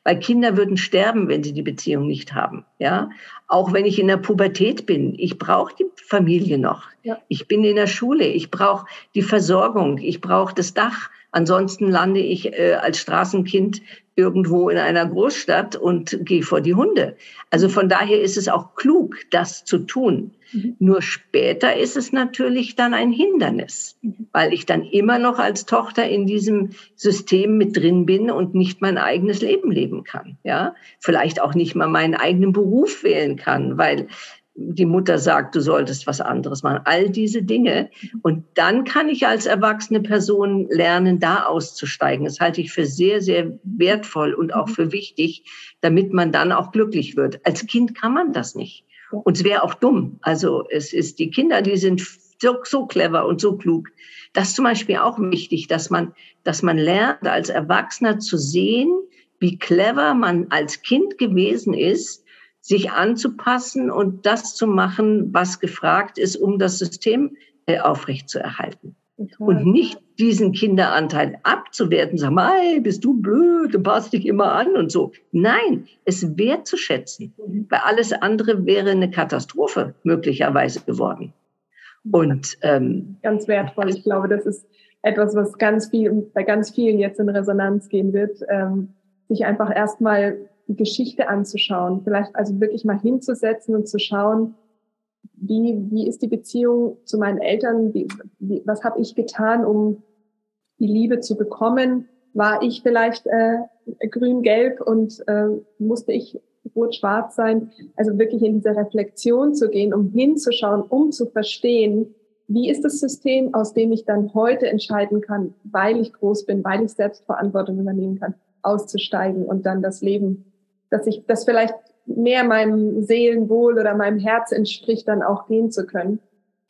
weil Kinder würden sterben, wenn sie die Beziehung nicht haben. Ja, auch wenn ich in der Pubertät bin, ich brauche die Familie noch. Ja. Ich bin in der Schule, ich brauche die Versorgung, ich brauche das Dach. Ansonsten lande ich äh, als Straßenkind irgendwo in einer Großstadt und gehe vor die Hunde. Also von daher ist es auch klug, das zu tun. Mhm. Nur später ist es natürlich dann ein Hindernis, mhm. weil ich dann immer noch als Tochter in diesem System mit drin bin und nicht mein eigenes Leben leben kann. Ja, vielleicht auch nicht mal meinen eigenen Beruf wählen kann, weil die Mutter sagt, du solltest was anderes machen. All diese Dinge. Und dann kann ich als erwachsene Person lernen, da auszusteigen. Das halte ich für sehr, sehr wertvoll und auch für wichtig, damit man dann auch glücklich wird. Als Kind kann man das nicht. Und es wäre auch dumm. Also es ist, die Kinder, die sind so, so clever und so klug. Das ist zum Beispiel auch wichtig, dass man, dass man lernt, als Erwachsener zu sehen, wie clever man als Kind gewesen ist, sich anzupassen und das zu machen, was gefragt ist, um das System äh, aufrechtzuerhalten. Und nicht diesen Kinderanteil abzuwerten, sagen, hey, bist du blöd, du passt dich immer an und so. Nein, es wertzuschätzen, weil alles andere wäre eine Katastrophe möglicherweise geworden. Und ähm, ganz wertvoll. Ich glaube, das ist etwas, was ganz viel bei ganz vielen jetzt in Resonanz gehen wird, ähm, sich einfach erstmal die Geschichte anzuschauen, vielleicht also wirklich mal hinzusetzen und zu schauen, wie, wie ist die Beziehung zu meinen Eltern, wie, wie, was habe ich getan, um die Liebe zu bekommen, war ich vielleicht äh, grün-gelb und äh, musste ich rot-schwarz sein, also wirklich in diese Reflexion zu gehen, um hinzuschauen, um zu verstehen, wie ist das System, aus dem ich dann heute entscheiden kann, weil ich groß bin, weil ich Selbstverantwortung übernehmen kann, auszusteigen und dann das Leben dass ich das vielleicht mehr meinem Seelenwohl oder meinem Herz entspricht, dann auch gehen zu können.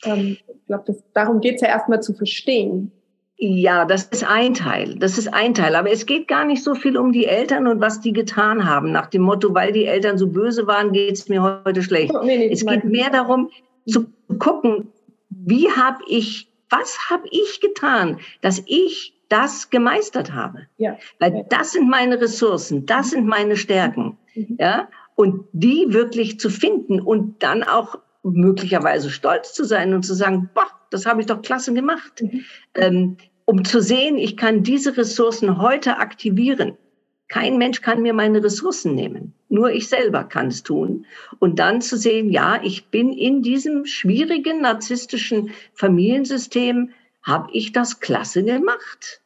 Ähm, ich glaube, darum geht es ja erstmal zu verstehen. Ja, das ist ein Teil. Das ist ein Teil. Aber es geht gar nicht so viel um die Eltern und was die getan haben. Nach dem Motto, weil die Eltern so böse waren, geht es mir heute schlecht. Oh, nee, nee, es geht mehr darum, zu gucken, wie habe ich, was habe ich getan, dass ich das gemeistert habe. Ja. Weil das sind meine Ressourcen, das sind meine Stärken. Mhm. Ja. Und die wirklich zu finden und dann auch möglicherweise stolz zu sein und zu sagen, boah, das habe ich doch klasse gemacht. Mhm. Ähm, um zu sehen, ich kann diese Ressourcen heute aktivieren. Kein Mensch kann mir meine Ressourcen nehmen. Nur ich selber kann es tun. Und dann zu sehen, ja, ich bin in diesem schwierigen narzisstischen Familiensystem habe ich das klasse gemacht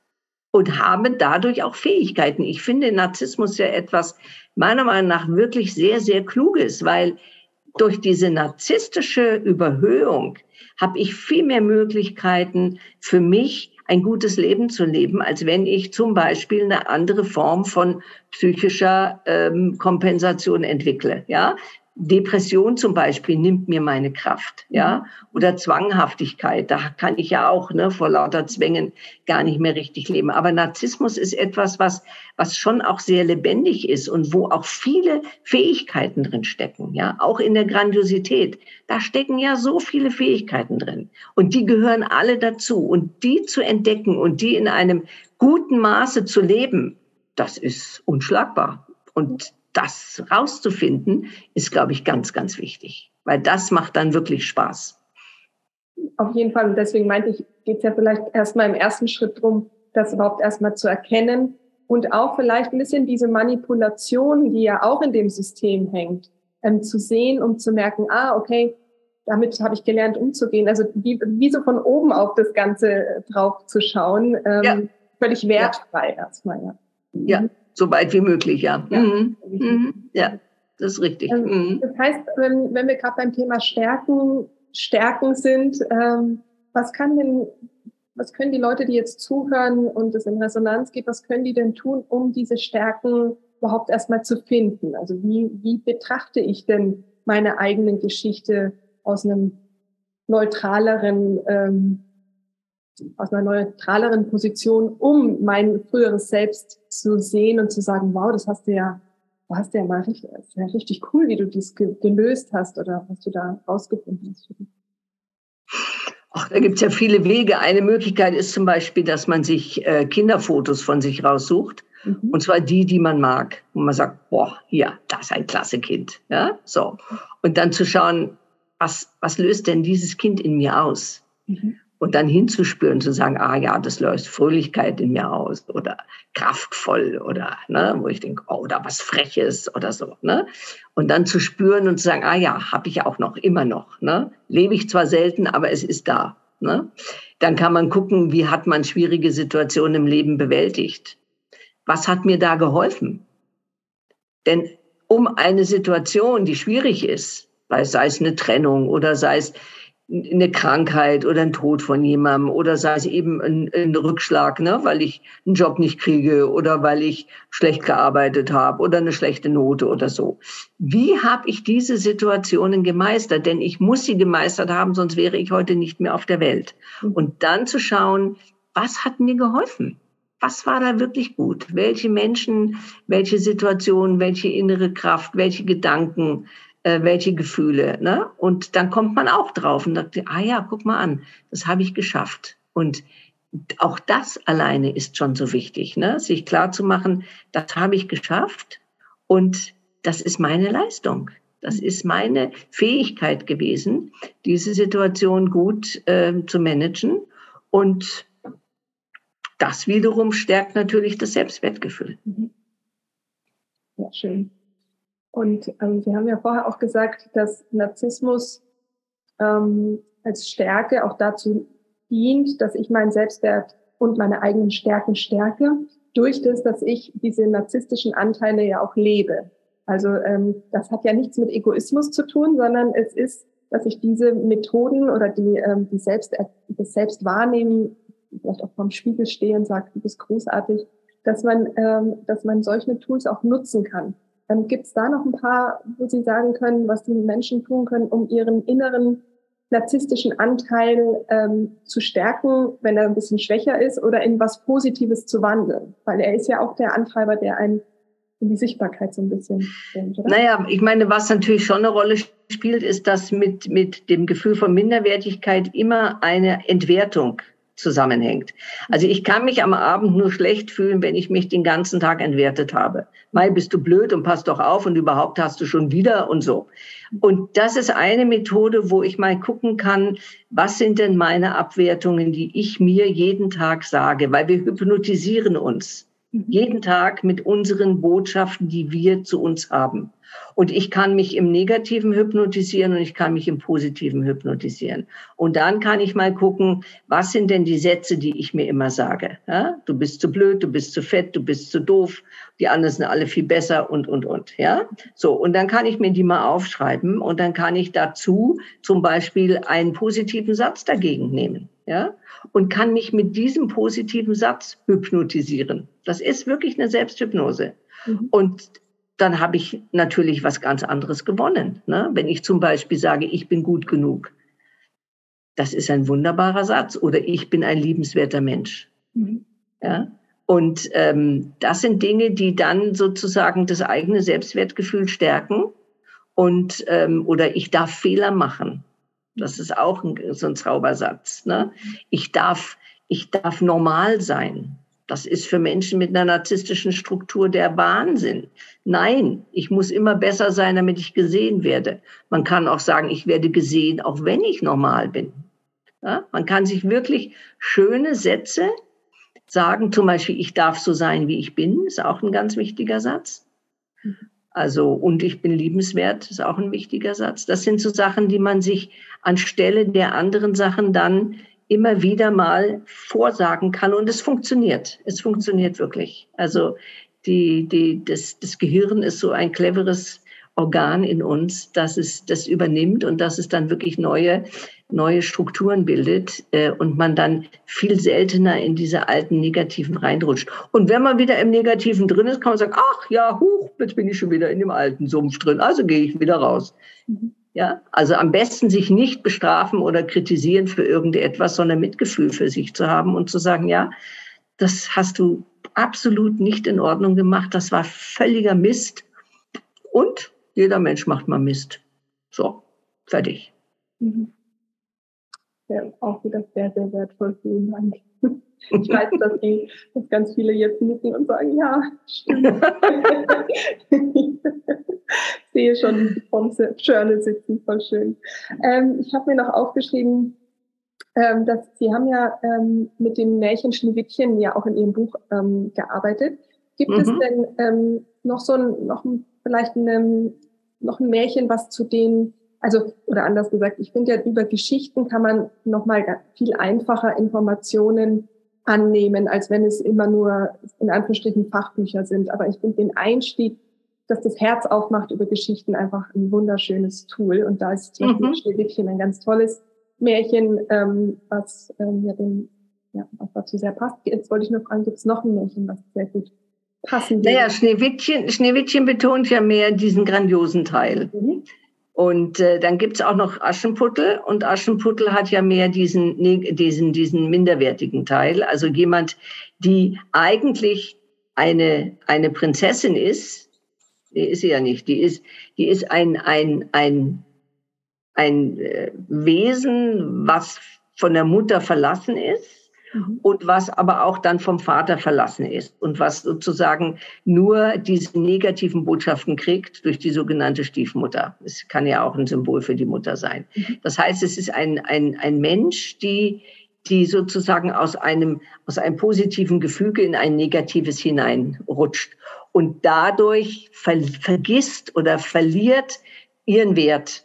und habe dadurch auch Fähigkeiten. Ich finde Narzissmus ja etwas meiner Meinung nach wirklich sehr, sehr kluges, weil durch diese narzisstische Überhöhung habe ich viel mehr Möglichkeiten für mich ein gutes Leben zu leben, als wenn ich zum Beispiel eine andere Form von psychischer ähm, Kompensation entwickle. Ja, Depression zum Beispiel nimmt mir meine Kraft, ja, mhm. oder Zwanghaftigkeit, da kann ich ja auch ne, vor lauter Zwängen gar nicht mehr richtig leben. Aber Narzissmus ist etwas, was, was schon auch sehr lebendig ist und wo auch viele Fähigkeiten drin stecken, ja, auch in der Grandiosität. Da stecken ja so viele Fähigkeiten drin und die gehören alle dazu und die zu entdecken und die in einem guten Maße zu leben, das ist unschlagbar. Und das rauszufinden, ist, glaube ich, ganz, ganz wichtig, weil das macht dann wirklich Spaß. Auf jeden Fall. Und deswegen meinte ich, geht es ja vielleicht erstmal im ersten Schritt darum, das überhaupt erstmal zu erkennen und auch vielleicht ein bisschen diese Manipulation, die ja auch in dem System hängt, ähm, zu sehen, um zu merken, ah, okay, damit habe ich gelernt, umzugehen. Also wie, wie so von oben auf das Ganze drauf zu schauen, ähm, ja. völlig wertfrei ja. erstmal, ja. Ja, mhm so weit wie möglich, ja. Ja, mhm. Mhm. ja das ist richtig. Ähm, mhm. Das heißt, wenn, wenn wir gerade beim Thema Stärken Stärken sind. Ähm, was kann denn, was können die Leute, die jetzt zuhören und es in Resonanz geht, was können die denn tun, um diese Stärken überhaupt erstmal zu finden? Also wie, wie betrachte ich denn meine eigene Geschichte aus einem neutraleren, ähm, aus einer neutraleren Position, um mein früheres Selbst zu sehen und zu sagen, wow, das hast du ja, du hast ja mal richtig, ja richtig cool, wie du das gelöst hast oder was du da rausgefunden hast. Ach, da gibt es ja viele Wege. Eine Möglichkeit ist zum Beispiel, dass man sich äh, Kinderfotos von sich raussucht. Mhm. Und zwar die, die man mag. Und man sagt, boah, hier, das ist ein klasse Kind. Ja, so. Und dann zu schauen, was, was löst denn dieses Kind in mir aus? Mhm. Und dann hinzuspüren, zu sagen, ah ja, das löst Fröhlichkeit in mir aus oder kraftvoll oder, ne, wo ich denke, oh, oder was Freches oder so, ne? Und dann zu spüren und zu sagen, ah ja, habe ich auch noch, immer noch, ne? Lebe ich zwar selten, aber es ist da, ne? Dann kann man gucken, wie hat man schwierige Situationen im Leben bewältigt? Was hat mir da geholfen? Denn um eine Situation, die schwierig ist, sei es eine Trennung oder sei es eine Krankheit oder ein Tod von jemandem oder sei es eben ein, ein Rückschlag, ne, weil ich einen Job nicht kriege oder weil ich schlecht gearbeitet habe oder eine schlechte Note oder so. Wie habe ich diese Situationen gemeistert? Denn ich muss sie gemeistert haben, sonst wäre ich heute nicht mehr auf der Welt. Mhm. Und dann zu schauen, was hat mir geholfen? Was war da wirklich gut? Welche Menschen, welche Situationen, welche innere Kraft, welche Gedanken äh, welche Gefühle. Ne? Und dann kommt man auch drauf und sagt, ah ja, guck mal an, das habe ich geschafft. Und auch das alleine ist schon so wichtig, ne? sich klar zu machen, das habe ich geschafft und das ist meine Leistung. Das ist meine Fähigkeit gewesen, diese Situation gut äh, zu managen. Und das wiederum stärkt natürlich das Selbstwertgefühl. Mhm. Ja, schön. Und ähm, Sie haben ja vorher auch gesagt, dass Narzissmus ähm, als Stärke auch dazu dient, dass ich meinen Selbstwert und meine eigenen Stärken stärke, durch das, dass ich diese narzisstischen Anteile ja auch lebe. Also ähm, das hat ja nichts mit Egoismus zu tun, sondern es ist, dass ich diese Methoden oder die, ähm, die Selbst, das Selbstwahrnehmen, vielleicht auch vorm Spiegel stehe und sagt, du bist großartig, dass man, ähm, dass man solche Tools auch nutzen kann. Ähm, Gibt es da noch ein paar, wo Sie sagen können, was die Menschen tun können, um ihren inneren narzisstischen Anteil ähm, zu stärken, wenn er ein bisschen schwächer ist, oder in was Positives zu wandeln? Weil er ist ja auch der Antreiber, der einen in die Sichtbarkeit so ein bisschen bringt, oder? Naja, ich meine, was natürlich schon eine Rolle spielt, ist, dass mit, mit dem Gefühl von Minderwertigkeit immer eine Entwertung zusammenhängt. Also ich kann mich am Abend nur schlecht fühlen, wenn ich mich den ganzen Tag entwertet habe. Mai bist du blöd und pass doch auf und überhaupt hast du schon wieder und so. Und das ist eine Methode, wo ich mal gucken kann, was sind denn meine Abwertungen, die ich mir jeden Tag sage, weil wir hypnotisieren uns mhm. jeden Tag mit unseren Botschaften, die wir zu uns haben. Und ich kann mich im Negativen hypnotisieren und ich kann mich im Positiven hypnotisieren. Und dann kann ich mal gucken, was sind denn die Sätze, die ich mir immer sage. Ja? Du bist zu blöd, du bist zu fett, du bist zu doof, die anderen sind alle viel besser und, und, und. Ja? So, und dann kann ich mir die mal aufschreiben und dann kann ich dazu zum Beispiel einen positiven Satz dagegen nehmen. Ja? Und kann mich mit diesem positiven Satz hypnotisieren. Das ist wirklich eine Selbsthypnose. Mhm. Und dann habe ich natürlich was ganz anderes gewonnen. Ne? Wenn ich zum Beispiel sage, ich bin gut genug. Das ist ein wunderbarer Satz. Oder ich bin ein liebenswerter Mensch. Mhm. Ja? Und ähm, das sind Dinge, die dann sozusagen das eigene Selbstwertgefühl stärken. Und ähm, oder ich darf Fehler machen. Das ist auch ein, so ein Zaubersatz. Ne? Ich darf, ich darf normal sein. Das ist für Menschen mit einer narzisstischen Struktur der Wahnsinn. Nein, ich muss immer besser sein, damit ich gesehen werde. Man kann auch sagen, ich werde gesehen, auch wenn ich normal bin. Ja, man kann sich wirklich schöne Sätze sagen, zum Beispiel, ich darf so sein, wie ich bin, ist auch ein ganz wichtiger Satz. Also, und ich bin liebenswert, ist auch ein wichtiger Satz. Das sind so Sachen, die man sich anstelle der anderen Sachen dann immer wieder mal vorsagen kann und es funktioniert. Es funktioniert wirklich. Also die, die, das, das Gehirn ist so ein cleveres Organ in uns, dass es das übernimmt und dass es dann wirklich neue, neue Strukturen bildet äh, und man dann viel seltener in diese alten Negativen reinrutscht. Und wenn man wieder im Negativen drin ist, kann man sagen, ach ja, huch, jetzt bin ich schon wieder in dem alten Sumpf drin, also gehe ich wieder raus. Mhm. Ja, also am besten sich nicht bestrafen oder kritisieren für irgendetwas, sondern Mitgefühl für sich zu haben und zu sagen, ja, das hast du absolut nicht in Ordnung gemacht, das war völliger Mist. Und jeder Mensch macht mal Mist. So, fertig. Mhm. Ja, auch wieder sehr, sehr wertvoll. Vielen Dank. Ich weiß, dass, die, dass ganz viele jetzt nicken und sagen, ja, stimmt. ich sehe schon vom Journal sitzen, voll schön. Ähm, ich habe mir noch aufgeschrieben, ähm, dass Sie haben ja ähm, mit dem Märchen Schneewittchen ja auch in Ihrem Buch ähm, gearbeitet. Gibt mhm. es denn ähm, noch so ein, noch ein, vielleicht eine, noch ein Märchen, was zu den also oder anders gesagt, ich finde ja über Geschichten kann man noch mal viel einfacher Informationen annehmen, als wenn es immer nur in Anführungsstrichen Fachbücher sind. Aber ich finde den Einstieg, dass das Herz aufmacht über Geschichten einfach ein wunderschönes Tool. Und da ist zum Beispiel mhm. Schneewittchen ein ganz tolles Märchen, ähm, was ähm, ja, dem, ja was dazu sehr passt. Jetzt wollte ich noch fragen, gibt es noch ein Märchen, was sehr gut passen würde? Naja, Schneewittchen, Schneewittchen betont ja mehr diesen grandiosen Teil. Mhm. Und äh, dann gibt's auch noch Aschenputtel. Und Aschenputtel hat ja mehr diesen, diesen, diesen minderwertigen Teil. Also jemand, die eigentlich eine, eine Prinzessin ist, die ist sie ja nicht, die ist, die ist ein, ein, ein, ein äh, Wesen, was von der Mutter verlassen ist Mhm. und was aber auch dann vom Vater verlassen ist und was sozusagen nur diese negativen Botschaften kriegt durch die sogenannte Stiefmutter. Es kann ja auch ein Symbol für die Mutter sein. Mhm. Das heißt, es ist ein, ein, ein Mensch, die, die sozusagen aus einem, aus einem positiven Gefüge in ein negatives hineinrutscht und dadurch ver vergisst oder verliert ihren Wert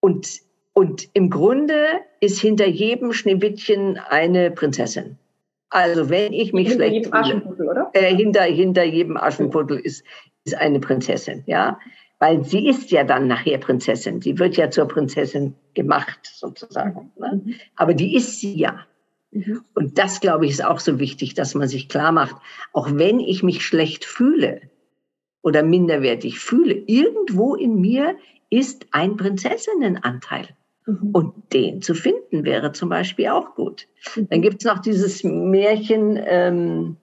und und im Grunde ist hinter jedem Schneewittchen eine Prinzessin. Also wenn ich mich hinter schlecht jedem Aschenputtel, oder? Äh, hinter, hinter jedem Aschenputtel ist, ist eine Prinzessin, ja. Weil sie ist ja dann nachher Prinzessin. Sie wird ja zur Prinzessin gemacht, sozusagen. Ne? Mhm. Aber die ist sie ja. Mhm. Und das, glaube ich, ist auch so wichtig, dass man sich klar macht, auch wenn ich mich schlecht fühle oder minderwertig fühle, irgendwo in mir ist ein Prinzessinnenanteil. Mhm. Und den zu finden wäre zum Beispiel auch gut. Mhm. Dann gibt es noch dieses Märchen, ähm,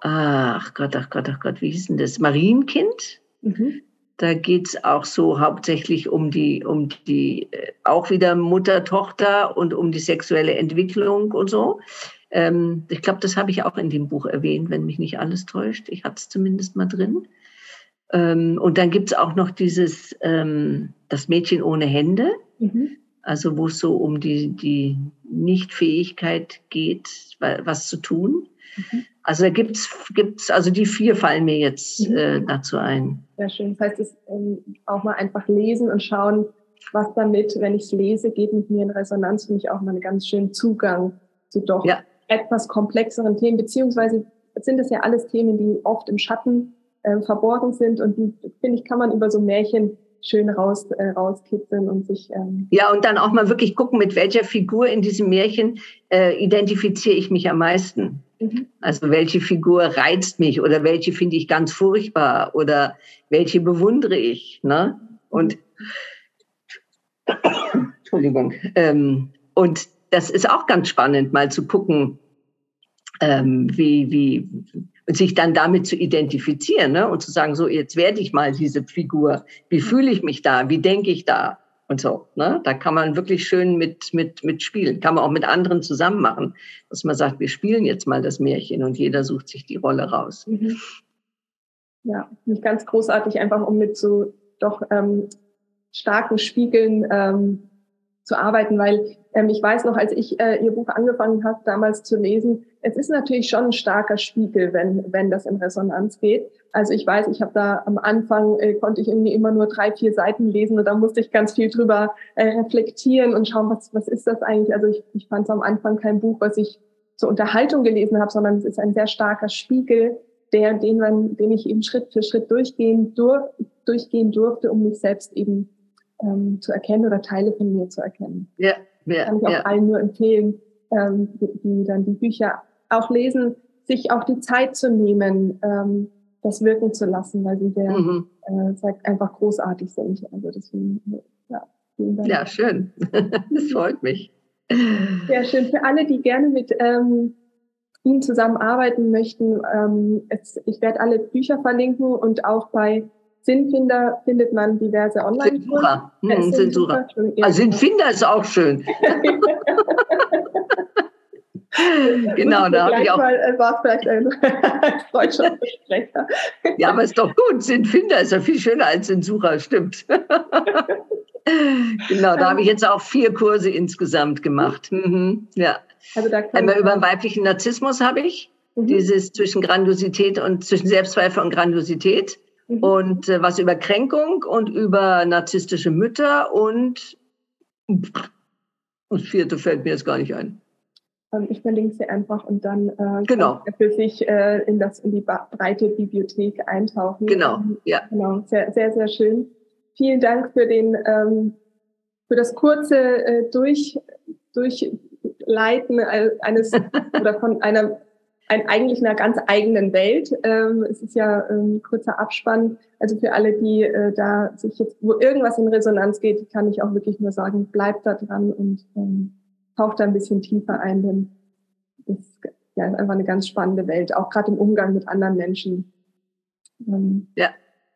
ach Gott, ach Gott, ach Gott, wie hieß denn das? Marienkind. Mhm. Da geht es auch so hauptsächlich um die, um die, äh, auch wieder Mutter, Tochter und um die sexuelle Entwicklung und so. Ähm, ich glaube, das habe ich auch in dem Buch erwähnt, wenn mich nicht alles täuscht. Ich hatte es zumindest mal drin. Ähm, und dann gibt es auch noch dieses, ähm, das Mädchen ohne Hände. Mhm. Also wo es so um die, die Nichtfähigkeit geht, was zu tun. Mhm. Also da gibt's gibt's, also die vier fallen mir jetzt mhm. äh, dazu ein. Sehr schön. Das heißt, es, ähm, auch mal einfach lesen und schauen, was damit, wenn ich es lese, geht mit mir in Resonanz, finde ich auch mal einen ganz schönen Zugang zu doch ja. etwas komplexeren Themen, beziehungsweise sind es ja alles Themen, die oft im Schatten äh, verborgen sind und die, finde ich, kann man über so Märchen schön raus, äh, rauskitzeln und sich. Ähm ja, und dann auch mal wirklich gucken, mit welcher Figur in diesem Märchen äh, identifiziere ich mich am meisten. Mhm. Also welche Figur reizt mich oder welche finde ich ganz furchtbar oder welche bewundere ich. Ne? Und Entschuldigung. Ähm, und das ist auch ganz spannend, mal zu gucken, ähm, wie, wie, und sich dann damit zu identifizieren ne? und zu sagen, so jetzt werde ich mal diese Figur. Wie fühle ich mich da? Wie denke ich da? Und so. Ne? Da kann man wirklich schön mit, mit, mit spielen. Kann man auch mit anderen zusammen machen, dass man sagt, wir spielen jetzt mal das Märchen und jeder sucht sich die Rolle raus. Mhm. Ja, nicht ganz großartig, einfach um mit so doch ähm, starken Spiegeln ähm, zu arbeiten, weil ähm, ich weiß noch, als ich äh, Ihr Buch angefangen habe, damals zu lesen, es ist natürlich schon ein starker Spiegel, wenn, wenn das in Resonanz geht. Also ich weiß, ich habe da am Anfang, äh, konnte ich irgendwie immer nur drei, vier Seiten lesen und da musste ich ganz viel drüber äh, reflektieren und schauen, was, was ist das eigentlich. Also ich, ich fand es am Anfang kein Buch, was ich zur Unterhaltung gelesen habe, sondern es ist ein sehr starker Spiegel, der, den, man, den ich eben Schritt für Schritt durchgehen, durch, durchgehen durfte, um mich selbst eben ähm, zu erkennen oder Teile von mir zu erkennen. Ja, ja, Kann ich auch ja. allen nur empfehlen, ähm, die, die dann die Bücher auch lesen, sich auch die Zeit zu nehmen, ähm, das wirken zu lassen, weil sie sehr, Mhm. äh, sagt, einfach großartig sind. Also deswegen, ja, vielen Dank. Ja, schön. [LAUGHS] Das freut mich. Sehr schön. Für alle, die gerne mit ähm, Ihnen zusammenarbeiten möchten, ähm, es, ich werde alle Bücher verlinken und auch bei Sinnfinder findet man diverse online Sinnsucher. Äh, Hm, Sinnsucher. Ja, Also Sinnfinder ist auch schön. [LAUGHS] genau, da habe ich auch. Mal, äh, war vielleicht ein [LAUGHS] deutscher Sprecher. Ja, aber ist doch gut. Sinnfinder ist ja viel schöner als Sinnsucher, stimmt. [LAUGHS] genau, da habe ich jetzt auch vier Kurse insgesamt gemacht. Mhm, ja. Also da Einmal über den weiblichen Narzissmus habe ich, Mhm. dieses zwischen Grandiosität und zwischen Selbstzweifel und Grandiosität. Mhm. Und äh, was über Kränkung und über narzisstische Mütter und das vierte fällt mir jetzt gar nicht ein. Ich verlinke sie einfach und dann äh, Genau. kann für sich äh, in, das, in die breite Bibliothek eintauchen. Genau, Ähm, ja. Genau, sehr, sehr, sehr schön. Vielen Dank für den, ähm, für das kurze äh, durch, Durchleiten äh, eines [LAUGHS] oder von einer ein, eigentlich einer ganz eigenen Welt. Ähm, es ist ja ein kurzer Abspann. Also für alle, die äh, da sich jetzt, wo irgendwas in Resonanz geht, kann ich auch wirklich nur sagen, bleibt da dran und ähm, taucht da ein bisschen tiefer ein, denn das ja, ist einfach eine ganz spannende Welt, auch gerade im Umgang mit anderen Menschen. Ähm, Ja.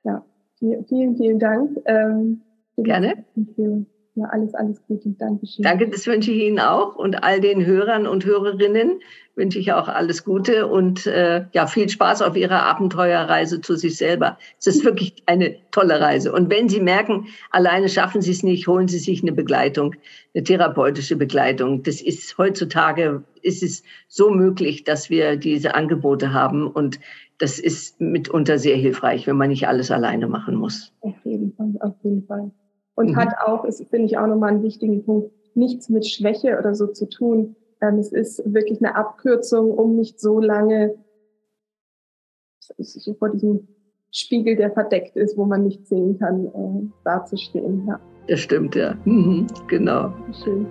Ja, vielen, vielen, Dank. Ähm, Gerne. Für, ja, alles, alles Gute. Dankeschön. Danke, das wünsche ich Ihnen auch und all den Hörern und Hörerinnen wünsche ich auch alles Gute und äh, ja viel Spaß auf Ihrer Abenteuerreise zu sich selber. Es ist wirklich eine tolle Reise. Und wenn Sie merken, alleine schaffen Sie es nicht, holen Sie sich eine Begleitung, eine therapeutische Begleitung. Das ist heutzutage ist es so möglich, dass wir diese Angebote haben und das ist mitunter sehr hilfreich, wenn man nicht alles alleine machen muss. Auf jeden Fall, auf jeden Fall. Und Mhm. hat auch, ist, finde ich auch nochmal einen wichtigen Punkt, nichts mit Schwäche oder so zu tun. Ähm, es ist wirklich eine Abkürzung, um nicht so lange so vor diesem Spiegel, der verdeckt ist, wo man nicht sehen kann, äh, dazustehen. Ja, Das stimmt, ja. Mhm, genau. schön.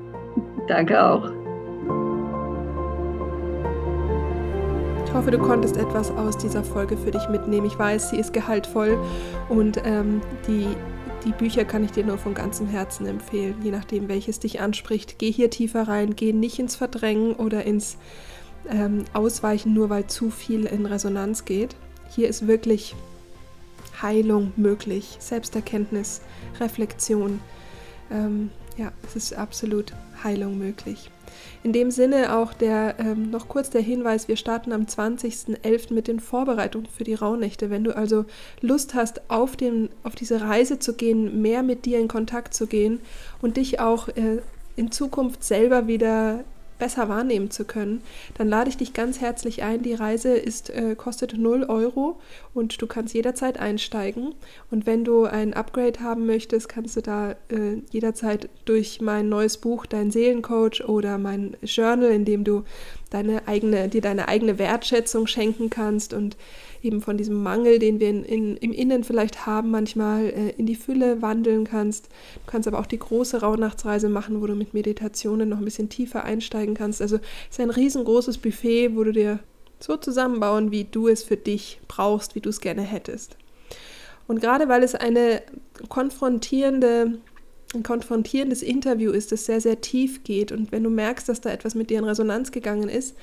Danke auch. Ich hoffe, du konntest etwas aus dieser Folge für dich mitnehmen. Ich weiß, sie ist gehaltvoll und ähm, die, die Bücher kann ich dir nur von ganzem Herzen empfehlen, je nachdem, welches dich anspricht. Geh hier tiefer rein, geh nicht ins Verdrängen oder ins ähm, Ausweichen, nur weil zu viel in Resonanz geht. Hier ist wirklich Heilung möglich, Selbsterkenntnis, Reflexion. Ähm, ja, es ist absolut Heilung möglich. In dem Sinne auch der ähm, noch kurz der Hinweis, wir starten am 20.11. mit den Vorbereitungen für die Rauhnächte. Wenn du also Lust hast, auf, den, auf diese Reise zu gehen, mehr mit dir in Kontakt zu gehen und dich auch äh, in Zukunft selber wieder besser wahrnehmen zu können, dann lade ich dich ganz herzlich ein. Die Reise ist, äh, kostet 0 Euro und du kannst jederzeit einsteigen. Und wenn du ein Upgrade haben möchtest, kannst du da äh, jederzeit durch mein neues Buch, dein Seelencoach oder mein Journal, in dem du deine eigene, dir deine eigene Wertschätzung schenken kannst und eben von diesem Mangel, den wir in, in, im Innen vielleicht haben, manchmal äh, in die Fülle wandeln kannst. Du kannst aber auch die große Rauhnachtsreise machen, wo du mit Meditationen noch ein bisschen tiefer einsteigen kannst. Also es ist ein riesengroßes Buffet, wo du dir so zusammenbauen, wie du es für dich brauchst, wie du es gerne hättest. Und gerade weil es eine konfrontierende ein konfrontierendes Interview ist, das sehr, sehr tief geht und wenn du merkst, dass da etwas mit dir in Resonanz gegangen ist,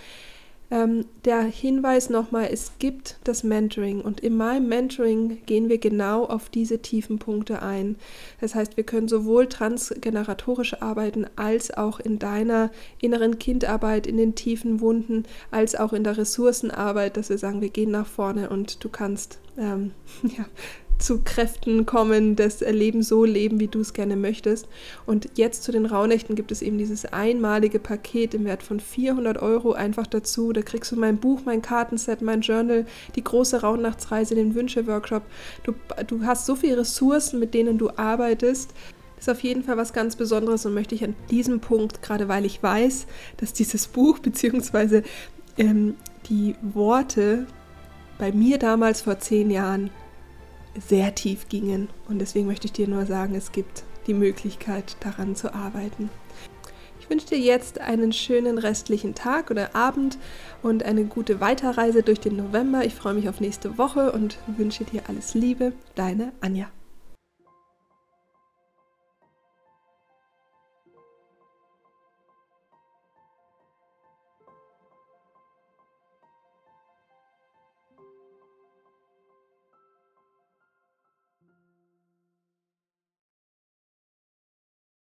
ähm, der Hinweis nochmal, es gibt das Mentoring und in meinem Mentoring gehen wir genau auf diese tiefen Punkte ein. Das heißt, wir können sowohl transgeneratorisch arbeiten als auch in deiner inneren Kindarbeit, in den tiefen Wunden, als auch in der Ressourcenarbeit, dass wir sagen, wir gehen nach vorne und du kannst ähm, [LAUGHS] ja, zu Kräften kommen, das Leben so leben, wie du es gerne möchtest. Und jetzt zu den Rauhnächten gibt es eben dieses einmalige Paket im Wert von 400 Euro einfach dazu. Da kriegst du mein Buch, mein Kartenset, mein Journal, die große Rauhnachtsreise, den Wünsche-Workshop. Du, du hast so viele Ressourcen, mit denen du arbeitest. Ist auf jeden Fall was ganz Besonderes und möchte ich an diesem Punkt, gerade weil ich weiß, dass dieses Buch [LAUGHS] bzw. Ähm, die Worte bei mir damals vor zehn Jahren sehr tief gingen. Und deswegen möchte ich dir nur sagen, es gibt die Möglichkeit, daran zu arbeiten. Ich wünsche dir jetzt einen schönen restlichen Tag oder Abend und eine gute Weiterreise durch den November. Ich freue mich auf nächste Woche und wünsche dir alles Liebe. Deine Anja.